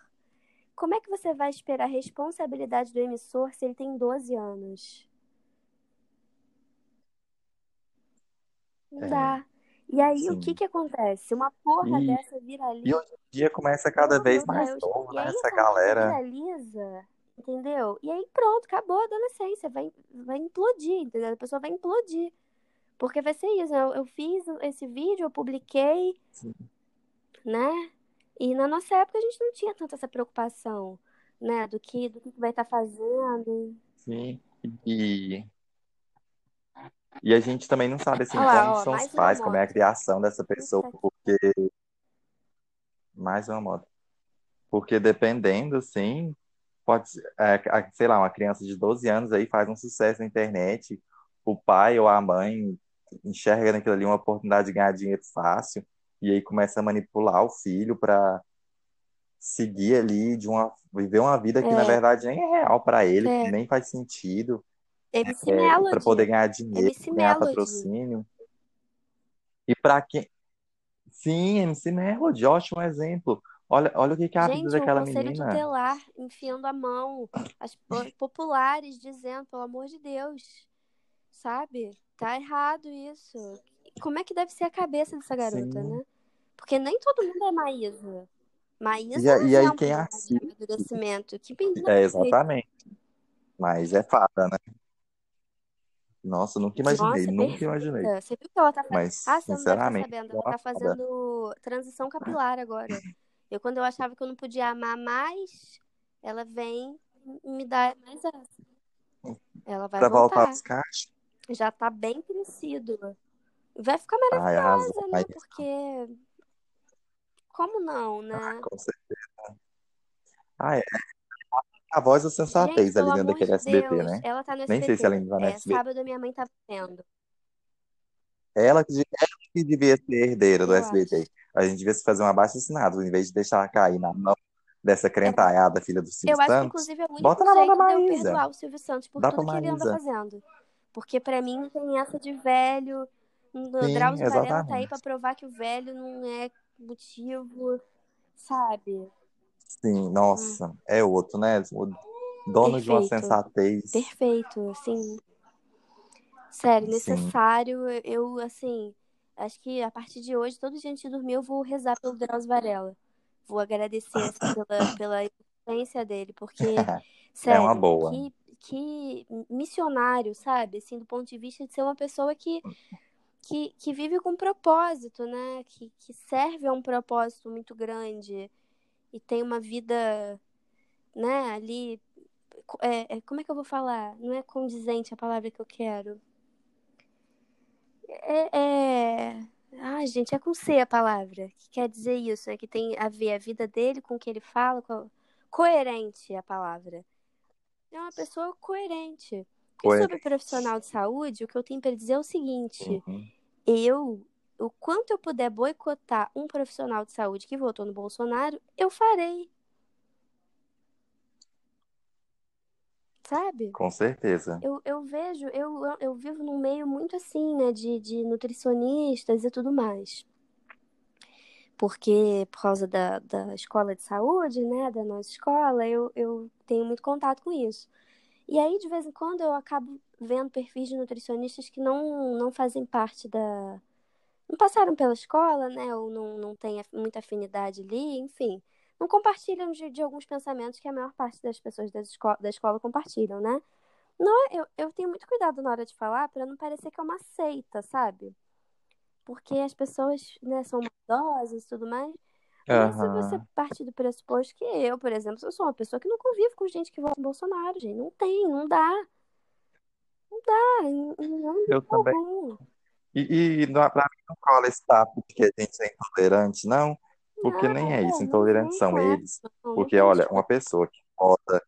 [SPEAKER 1] Como é que você vai esperar a responsabilidade do emissor se ele tem 12 anos? Não
[SPEAKER 2] É,
[SPEAKER 1] dá. E aí, o que
[SPEAKER 2] sim.
[SPEAKER 1] que acontece? Uma porra
[SPEAKER 2] E,
[SPEAKER 1] dessa
[SPEAKER 2] e
[SPEAKER 1] viraliza.
[SPEAKER 2] hoje em dia começa cada vez mais
[SPEAKER 1] Deus.
[SPEAKER 2] novo,
[SPEAKER 1] E
[SPEAKER 2] né? Essa
[SPEAKER 1] merda
[SPEAKER 2] galera.
[SPEAKER 1] viraliza, entendeu? E aí, pronto, acabou a adolescência. Vai, vai implodir, entendeu? A pessoa vai implodir. Porque vai ser isso. Eu, eu fiz esse vídeo, eu publiquei,
[SPEAKER 2] Sim.
[SPEAKER 1] né? E na nossa época a gente não tinha tanta essa preocupação, né? Do que, do que vai estar fazendo.
[SPEAKER 2] Sim. E, e a gente também não sabe assim
[SPEAKER 1] Olha lá,
[SPEAKER 2] como
[SPEAKER 1] ó,
[SPEAKER 2] são os pais, como é a
[SPEAKER 1] moto.
[SPEAKER 2] criação dessa pessoa, porque mais uma moda. Porque dependendo, assim, pode, ser- é, sei lá, uma criança de 12 anos aí faz um sucesso na internet, o pai ou a mãe enxerga naquilo ali uma oportunidade de ganhar dinheiro fácil, e aí começa a manipular o filho para seguir ali de uma viver uma vida que na
[SPEAKER 1] É,
[SPEAKER 2] verdade nem é real para ele, que
[SPEAKER 1] é.
[SPEAKER 2] nem faz sentido,
[SPEAKER 1] MC
[SPEAKER 2] é, para poder
[SPEAKER 1] Melody.
[SPEAKER 2] ganhar dinheiro,
[SPEAKER 1] MC
[SPEAKER 2] ganhar
[SPEAKER 1] Melody.
[SPEAKER 2] patrocínio. E para quem Sim, MC Melody, ótimo exemplo. Olha, olha o que que é a vida
[SPEAKER 1] Gente, um
[SPEAKER 2] daquela
[SPEAKER 1] conselho
[SPEAKER 2] menina.
[SPEAKER 1] tutelar enfiando a mão, as po- populares dizendo, pelo amor de Deus, sabe? Tá errado isso. Como é que deve ser a cabeça dessa garota,
[SPEAKER 2] Sim.
[SPEAKER 1] né? Porque nem todo mundo é Maísa.
[SPEAKER 2] E,
[SPEAKER 1] Maísa é um
[SPEAKER 2] e aí
[SPEAKER 1] exemplo
[SPEAKER 2] quem
[SPEAKER 1] de
[SPEAKER 2] assiste,
[SPEAKER 1] amadurecimento. Que
[SPEAKER 2] é exatamente. Mas é fada, né? Nossa, nunca imaginei,
[SPEAKER 1] Nossa,
[SPEAKER 2] nunca imaginei.
[SPEAKER 1] Você viu que ela tá fazendo?
[SPEAKER 2] Mas,
[SPEAKER 1] Ah, você não deve estar
[SPEAKER 2] sinceramente,
[SPEAKER 1] sabendo.
[SPEAKER 2] é
[SPEAKER 1] Ela tá fazendo transição capilar agora. Eu, quando eu achava que eu não podia amar mais, ela vem e me dá mais essa. Ela vai
[SPEAKER 2] Pra voltar
[SPEAKER 1] voltar.
[SPEAKER 2] cachos?
[SPEAKER 1] Já tá bem crescido. Vai ficar
[SPEAKER 2] Ai,
[SPEAKER 1] maravilhosa,
[SPEAKER 2] Mas,
[SPEAKER 1] né? Porque. Como não, né?
[SPEAKER 2] com certeza. Ah, é. A voz da
[SPEAKER 1] Gente,
[SPEAKER 2] sensatez
[SPEAKER 1] pelo
[SPEAKER 2] ali dentro daquele
[SPEAKER 1] de
[SPEAKER 2] SBT,
[SPEAKER 1] Deus,
[SPEAKER 2] né?
[SPEAKER 1] ela tá no
[SPEAKER 2] Nem sei se ela
[SPEAKER 1] SBT.
[SPEAKER 2] ainda tá no
[SPEAKER 1] É,
[SPEAKER 2] SBT.
[SPEAKER 1] sábado minha mãe tá vendo.
[SPEAKER 2] Ela que, ela que devia ser herdeira do
[SPEAKER 1] Eu
[SPEAKER 2] SBT.
[SPEAKER 1] acho.
[SPEAKER 2] A gente devia fazer um abaixo-assinado, em vez de deixar cair na mão dessa crentalhada, filha do Silvio
[SPEAKER 1] eu acho que,
[SPEAKER 2] Santos.
[SPEAKER 1] inclusive, é o único
[SPEAKER 2] Bota na mão da
[SPEAKER 1] eu
[SPEAKER 2] Maísa.
[SPEAKER 1] perdoar o Silvio Santos por
[SPEAKER 2] Dá
[SPEAKER 1] tudo que ele anda fazendo. Porque pra mim tem essa de velho. O
[SPEAKER 2] Sim,
[SPEAKER 1] Drauzio Varela tá aí pra provar que o velho não é motivo, sabe?
[SPEAKER 2] Sim, nossa, é outro, né? O dono de uma
[SPEAKER 1] perfeito.
[SPEAKER 2] sensatez.
[SPEAKER 1] Perfeito, assim. Sério,
[SPEAKER 2] Sim.
[SPEAKER 1] necessário. Eu, assim, acho que a partir de hoje, todo dia antes de dormir, eu vou rezar pelo Drauzio Varela. Vou agradecer, assim, pela, pela existência dele, porque,
[SPEAKER 2] É uma
[SPEAKER 1] sério,
[SPEAKER 2] boa.
[SPEAKER 1] que, que missionário, sabe? Assim, do ponto de vista de ser uma pessoa que, que, que vive com propósito, né? Que, que serve a um propósito muito grande e tem uma vida, né, ali. É, é, como é que eu vou falar? Não é condizente a palavra que eu quero. É, é... Ai, gente, é com C a palavra. Que quer dizer isso, né? Que tem a ver a vida dele com o que ele fala. Com... Coerente é a palavra. É uma pessoa coerente. Porque sobre
[SPEAKER 2] Coerente.
[SPEAKER 1] profissional de saúde, o que eu tenho para dizer é o seguinte:
[SPEAKER 2] Uhum.
[SPEAKER 1] eu, o quanto eu puder boicotar um profissional de saúde que votou no Bolsonaro, eu farei, sabe?
[SPEAKER 2] Com certeza.
[SPEAKER 1] Eu, eu vejo, eu, eu vivo num meio muito assim, né, de, de nutricionistas e tudo mais. Porque, por causa da, da escola de saúde, né, da nossa escola, eu, eu tenho muito contato com isso. E aí, de vez em quando, eu acabo vendo perfis de nutricionistas que não, não fazem parte da. Não passaram pela escola, né, ou não, não têm muita afinidade ali, enfim. Não compartilham de, de alguns pensamentos que a maior parte das pessoas das esco da escola compartilham, né? Não, é- eu, eu tenho muito cuidado na hora de falar para não parecer que é uma seita, sabe? Porque as pessoas, né, são maldosas e tudo mais. Mas se você parte do pressuposto que eu, por exemplo, eu sou uma pessoa que não convive com gente que vota no Bolsonaro, gente. Não tem, não dá. Não dá, em nome
[SPEAKER 2] Eu também.
[SPEAKER 1] algum.
[SPEAKER 2] E, e não- pra mim não cola esse papo de que a gente é intolerante, não. Porque nem é isso.
[SPEAKER 1] Não, não
[SPEAKER 2] Intolerantes são
[SPEAKER 1] com
[SPEAKER 2] eles.
[SPEAKER 1] Não, não
[SPEAKER 2] Porque, olha, uma pessoa que vota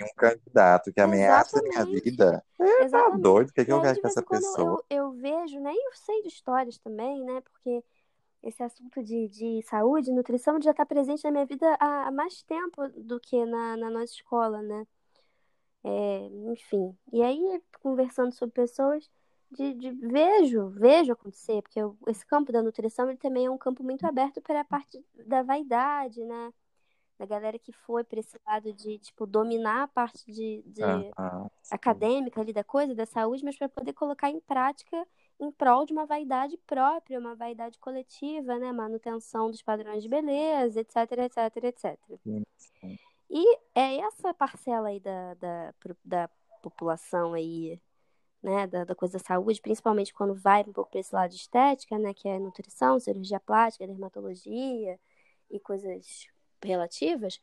[SPEAKER 2] em um candidato que ameaça a minha vida, é, tá doido? O que,
[SPEAKER 1] E
[SPEAKER 2] que eu
[SPEAKER 1] aí,
[SPEAKER 2] quero com essa pessoa?
[SPEAKER 1] eu, eu vejo, né? E eu sei de histórias também, né? Porque esse assunto de, de saúde, nutrição, já está presente na minha vida há, há mais tempo do que na, na nossa escola, né? É, enfim. E aí, conversando sobre pessoas, de, de- vejo, vejo acontecer, porque eu- esse campo da nutrição ele também é um campo muito aberto para a parte da vaidade, né? Da galera que foi para esse lado de, tipo, dominar a parte de, de
[SPEAKER 2] Aham, sim.
[SPEAKER 1] acadêmica ali da coisa, da saúde, mas para poder colocar em prática em prol de uma vaidade própria, uma vaidade coletiva, né? Manutenção dos padrões de beleza, etc, etc, etc.
[SPEAKER 2] Sim, sim.
[SPEAKER 1] E é essa parcela aí da, da, da população aí, né, da, da coisa da saúde, principalmente quando vai um pouco para esse lado de estética, né, que é nutrição, cirurgia plástica, dermatologia e coisas relativas,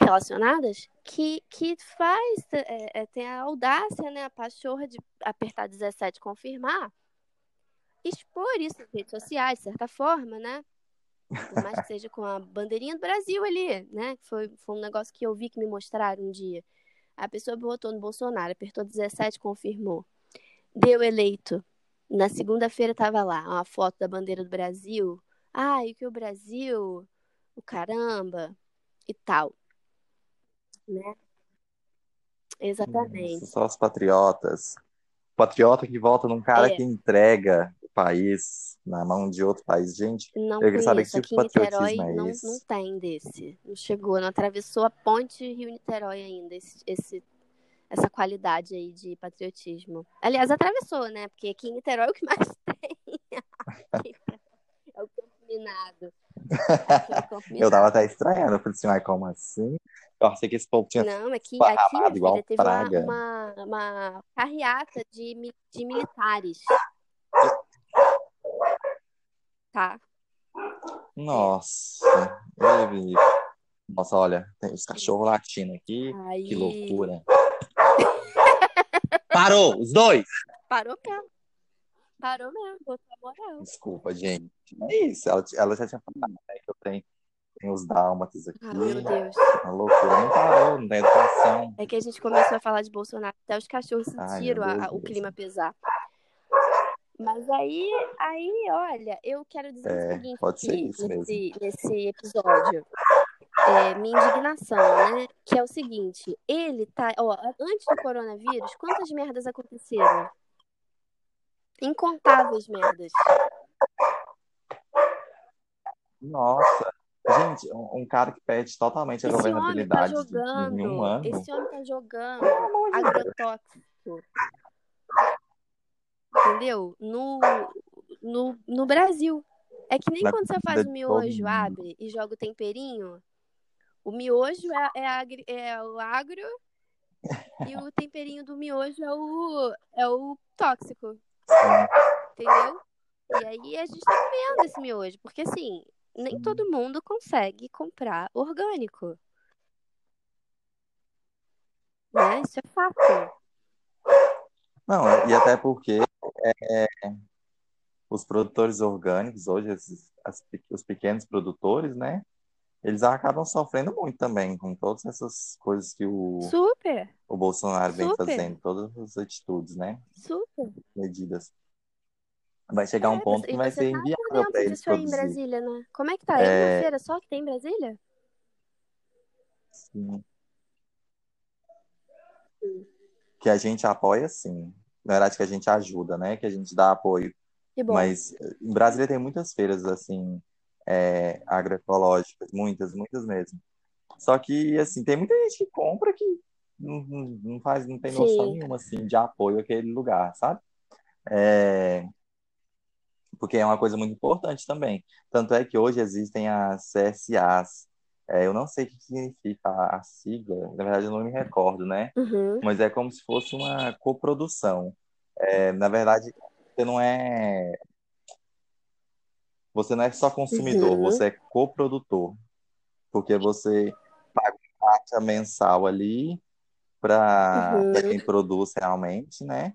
[SPEAKER 1] relacionadas, que, que faz, é, é, tem a audácia, né, a pachorra de apertar 17 e confirmar, expor isso nas redes sociais, de certa forma, né, por mais que seja com a bandeirinha do Brasil ali, né? Foi, foi um negócio que eu vi que me mostraram um dia. A pessoa votou no Bolsonaro, apertou 17, confirmou. Deu eleito. Na segunda-feira tava lá, uma foto da bandeira do Brasil. Ah, e que o Brasil, o caramba, e tal. Né? Exatamente.
[SPEAKER 2] só os patriotas. Patriota que vota num cara
[SPEAKER 1] É.
[SPEAKER 2] que entrega o país, na mão de outro país. Gente,
[SPEAKER 1] Não
[SPEAKER 2] eu queria saber que tipo de patriotismo é
[SPEAKER 1] não, não
[SPEAKER 2] esse.
[SPEAKER 1] tem desse. Não chegou, não atravessou a ponte Rio-Niterói ainda, esse, esse- essa qualidade aí de patriotismo. Aliás, atravessou, né? Porque aqui em Niterói é o que mais tem. É o campo minado. Aqui é o campo
[SPEAKER 2] Eu tava até estranhando, eu falei assim, ai, como assim? Eu achei que esse povo tinha
[SPEAKER 1] Não, aqui, aqui,
[SPEAKER 2] esparramado
[SPEAKER 1] minha
[SPEAKER 2] igual
[SPEAKER 1] filha, teve uma,
[SPEAKER 2] praga.
[SPEAKER 1] uma, uma carreata de, de militares, tá?
[SPEAKER 2] Nossa, nossa, olha, tem os cachorros latindo aqui, que
[SPEAKER 1] Aí
[SPEAKER 2] loucura. Parou, os dois!
[SPEAKER 1] parou mesmo. Parou mesmo, botou a moral.
[SPEAKER 2] Desculpa, gente. É isso, ela, ela já tinha falado, né, que eu tenho, tenho os dálmatas aqui,
[SPEAKER 1] Ah, meu Deus.
[SPEAKER 2] uma loucura. Não parou, não tem educação.
[SPEAKER 1] É que a gente começou a falar de Bolsonaro, até os cachorros
[SPEAKER 2] Ai,
[SPEAKER 1] sentiram
[SPEAKER 2] meu
[SPEAKER 1] a-
[SPEAKER 2] Deus
[SPEAKER 1] a- o clima pesar. Mas aí, aí, olha, eu quero dizer o
[SPEAKER 2] É,
[SPEAKER 1] seguinte
[SPEAKER 2] isso mesmo.
[SPEAKER 1] nesse, nesse episódio. É, minha indignação, né? Que é o seguinte, ele tá, ó, antes do coronavírus, quantas merdas aconteceram? Incontáveis merdas.
[SPEAKER 2] Nossa, gente, um, um cara que perde totalmente a
[SPEAKER 1] Esse homem tá
[SPEAKER 2] governabilidade em um
[SPEAKER 1] jogando,
[SPEAKER 2] ano.
[SPEAKER 1] esse homem tá jogando agrotóxico, entendeu? No, no, no Brasil. É que nem
[SPEAKER 2] Na
[SPEAKER 1] quando você faz o miojo, abre e joga o temperinho. O miojo é, é, agri- é o agro e o temperinho do miojo é o, é o tóxico, entendeu? E aí a gente tá comendo esse miojo, porque assim, nem todo mundo consegue comprar orgânico, né? Isso é fato.
[SPEAKER 2] Não, e até porque é, os produtores orgânicos, hoje, esses, as os pequenos produtores, né? Eles acabam sofrendo muito também com todas essas coisas que o,
[SPEAKER 1] Super,
[SPEAKER 2] o Bolsonaro vem
[SPEAKER 1] super,
[SPEAKER 2] fazendo, todas as atitudes, né?
[SPEAKER 1] super.
[SPEAKER 2] Medidas. Vai chegar um
[SPEAKER 1] É,
[SPEAKER 2] ponto
[SPEAKER 1] você-
[SPEAKER 2] que vai ser
[SPEAKER 1] tá
[SPEAKER 2] inviável para eles
[SPEAKER 1] aí em
[SPEAKER 2] produzir.
[SPEAKER 1] Brasília, né? Como é que tá? É uma
[SPEAKER 2] É,
[SPEAKER 1] feira só que tem em Brasília?
[SPEAKER 2] sim. que a gente apoia, sim. Na verdade, que a gente ajuda, né? Que a gente dá apoio. Mas eh, em Brasília tem muitas feiras, assim, é, agroecológicas, muitas, muitas mesmo. Só que, assim, tem muita gente que compra que não, não faz, não tem noção
[SPEAKER 1] Sim.
[SPEAKER 2] nenhuma, assim, de apoio àquele lugar, sabe? É, porque é uma coisa muito importante também. Tanto é que hoje existem as CSAs. É, eu não sei o que significa a a sigla, na verdade eu não me recordo, né?
[SPEAKER 1] Uhum.
[SPEAKER 2] Mas é como se fosse uma coprodução. É, na verdade, você não é, você não é só consumidor,
[SPEAKER 1] Uhum.
[SPEAKER 2] você é coprodutor, porque você paga uma taxa mensal ali para
[SPEAKER 1] Uhum.
[SPEAKER 2] quem produz realmente, né?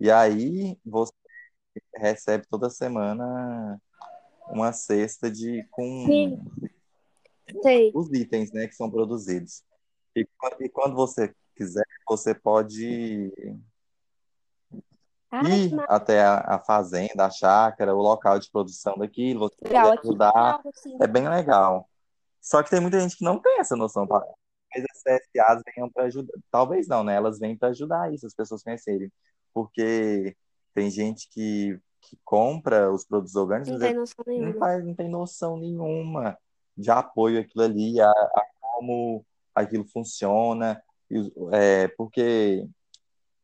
[SPEAKER 2] E aí você recebe toda semana uma cesta de com
[SPEAKER 1] Sim, sei.
[SPEAKER 2] os itens, né, que são produzidos. E, e quando você quiser, você pode
[SPEAKER 1] Ai,
[SPEAKER 2] ir até a, a fazenda, a chácara, o local de produção daquilo,
[SPEAKER 1] legal. Aqui tem
[SPEAKER 2] ajudar.
[SPEAKER 1] algo assim.
[SPEAKER 2] É bem legal. Só que tem muita gente que não tem essa noção. tá? Mas as CSAs venham para ajudar. Talvez não, né? Elas vêm para ajudar isso, as pessoas conhecerem. Porque tem gente que, que compra os produtos orgânicos,
[SPEAKER 1] Não
[SPEAKER 2] mas
[SPEAKER 1] tem
[SPEAKER 2] é-
[SPEAKER 1] noção
[SPEAKER 2] não
[SPEAKER 1] nenhuma.
[SPEAKER 2] faz, não tem noção nenhuma de apoio àquilo ali, a, a como aquilo funciona. E é, porque,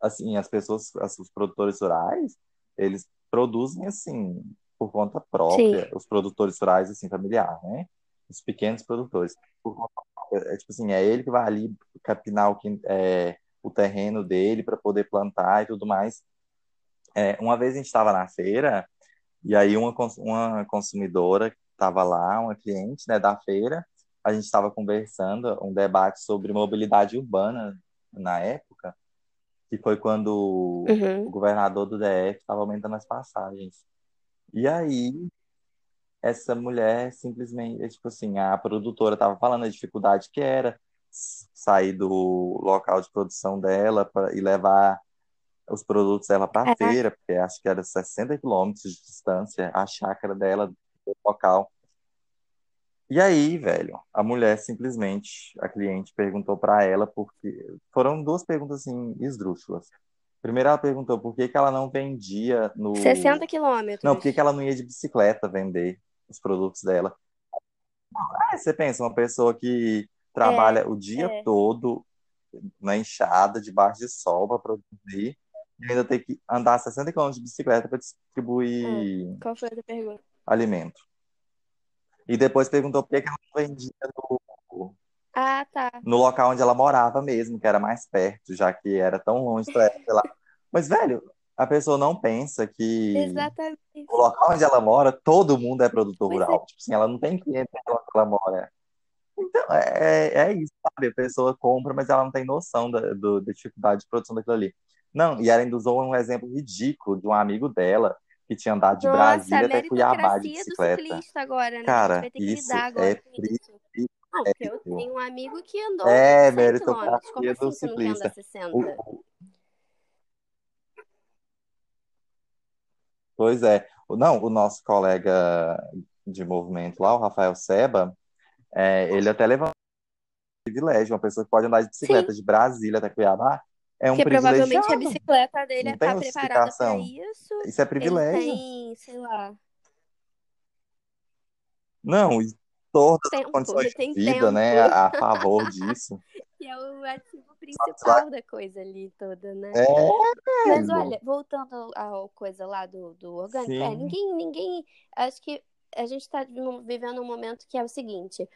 [SPEAKER 2] assim, as pessoas, as- os produtores rurais, eles produzem, assim, por conta
[SPEAKER 1] Sim.
[SPEAKER 2] própria, os produtores rurais, assim, familiar, né? Os pequenos produtores. Própria. É, tipo assim, é ele que vai ali capinar o, é, o terreno dele para poder plantar e tudo mais. É, uma vez a gente estava na feira, e aí uma, uma consumidora estava lá, uma cliente, né, da feira, a gente estava conversando, um debate sobre mobilidade urbana na época, que foi quando o
[SPEAKER 1] Uhum.
[SPEAKER 2] governador do DF estava aumentando as passagens. E aí, essa mulher simplesmente, é tipo assim, a produtora estava falando a dificuldade que era sair do local de produção dela pra, e levar os produtos dela para a
[SPEAKER 1] É.
[SPEAKER 2] feira, porque acho que era 60 quilômetros de distância a chácara dela do local. E aí, velho, a mulher simplesmente, a cliente perguntou para ela, porque foram duas perguntas assim, esdrúxulas. Primeiro ela perguntou por que que ela não vendia no.
[SPEAKER 1] 60 quilômetros.
[SPEAKER 2] Não, por que que ela não ia de bicicleta vender os produtos dela? Aí você pensa, uma pessoa que trabalha o dia
[SPEAKER 1] é.
[SPEAKER 2] todo na enxada, debaixo de sol para produzir, e ainda tem que andar 60 km de bicicleta para distribuir
[SPEAKER 1] Qual foi a pergunta?
[SPEAKER 2] alimento. E depois perguntou por que ela não vendia no,
[SPEAKER 1] Ah, tá.
[SPEAKER 2] no local onde ela morava mesmo, que era mais perto, já que era tão longe pra ela, sei lá. Mas, velho, a pessoa não pensa que
[SPEAKER 1] Exatamente.
[SPEAKER 2] o local onde ela mora, todo mundo é produtor
[SPEAKER 1] Pois é.
[SPEAKER 2] rural. Tipo assim, ela não tem cliente onde ela mora. Então, é, é isso, sabe? A pessoa compra, mas ela não tem noção da, do- da dificuldade de produção daquilo ali. Não, e ela ainda usou um exemplo ridículo de um amigo dela que tinha andado de
[SPEAKER 1] Nossa,
[SPEAKER 2] Brasília
[SPEAKER 1] a
[SPEAKER 2] até Cuiabá de
[SPEAKER 1] meritocracia do
[SPEAKER 2] bicicleta.
[SPEAKER 1] ciclista agora, né?
[SPEAKER 2] Cara, isso é
[SPEAKER 1] isso. Não, porque eu tenho um amigo que andou
[SPEAKER 2] É
[SPEAKER 1] 100
[SPEAKER 2] meritocracia.
[SPEAKER 1] Como assim
[SPEAKER 2] do
[SPEAKER 1] você não quer andar
[SPEAKER 2] ciclista.
[SPEAKER 1] 60?
[SPEAKER 2] O- Pois é. Não, o nosso colega de movimento lá, o Rafael Seba, é, ele até levantou um privilégio. Uma pessoa que pode andar de bicicleta de Brasília até Cuiabá é um
[SPEAKER 1] Porque provavelmente a bicicleta dele
[SPEAKER 2] Não
[SPEAKER 1] tá preparada para isso.
[SPEAKER 2] Isso é
[SPEAKER 1] Ele
[SPEAKER 2] privilégio.
[SPEAKER 1] tem, sei lá,
[SPEAKER 2] Não, e todas as
[SPEAKER 1] tempo,
[SPEAKER 2] condições
[SPEAKER 1] ele tem
[SPEAKER 2] de vida,
[SPEAKER 1] tempo.
[SPEAKER 2] né, a favor disso.
[SPEAKER 1] Que é o ativo principal da coisa ali toda, né?
[SPEAKER 2] É,
[SPEAKER 1] Mas olha, voltando à coisa lá do, do orgânico, é, ninguém, ninguém. Acho que a gente está vivendo um momento que é o seguinte: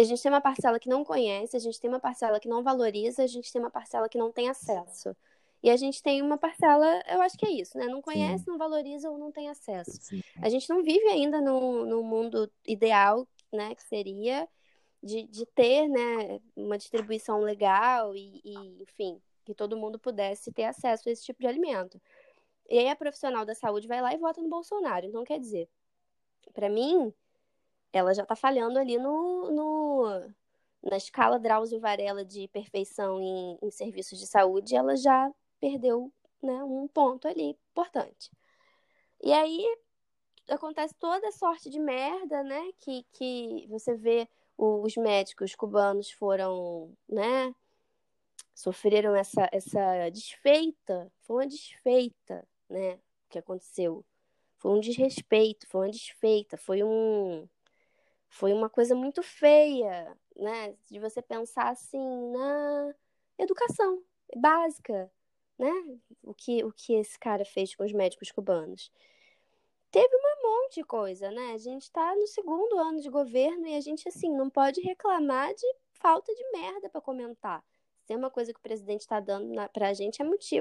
[SPEAKER 1] a gente tem uma parcela que não conhece, a gente tem uma parcela que não valoriza, a gente tem uma parcela que não tem acesso. E a gente tem uma parcela, eu acho que é isso, né? Não conhece, não valoriza ou não tem acesso.
[SPEAKER 2] Sim.
[SPEAKER 1] A gente não vive ainda num, num mundo ideal, né? Que seria de, de ter, né? Uma distribuição legal e, e, enfim, que todo mundo pudesse ter acesso a esse tipo de alimento. E aí a profissional da saúde vai lá e vota no Bolsonaro. Então, quer dizer, para mim, ela já tá falhando ali no, no, na escala Drauzio Varela de perfeição em, em serviços de saúde, ela já perdeu né, um ponto ali importante. E aí acontece toda sorte de merda, né? Que, que você vê os médicos cubanos foram, né? Sofreram essa, essa desfeita, foi uma desfeita, né? Que aconteceu. Foi um desrespeito, foi uma desfeita, foi um. Foi uma coisa muito feia, né? De você pensar assim na educação básica, né? O que, o que esse cara fez com os médicos cubanos. Teve um monte de coisa, né? A gente tá no segundo ano de governo e a gente, assim, não pode reclamar de falta de merda para comentar. Se tem uma coisa que o presidente tá dando na, pra gente é motivo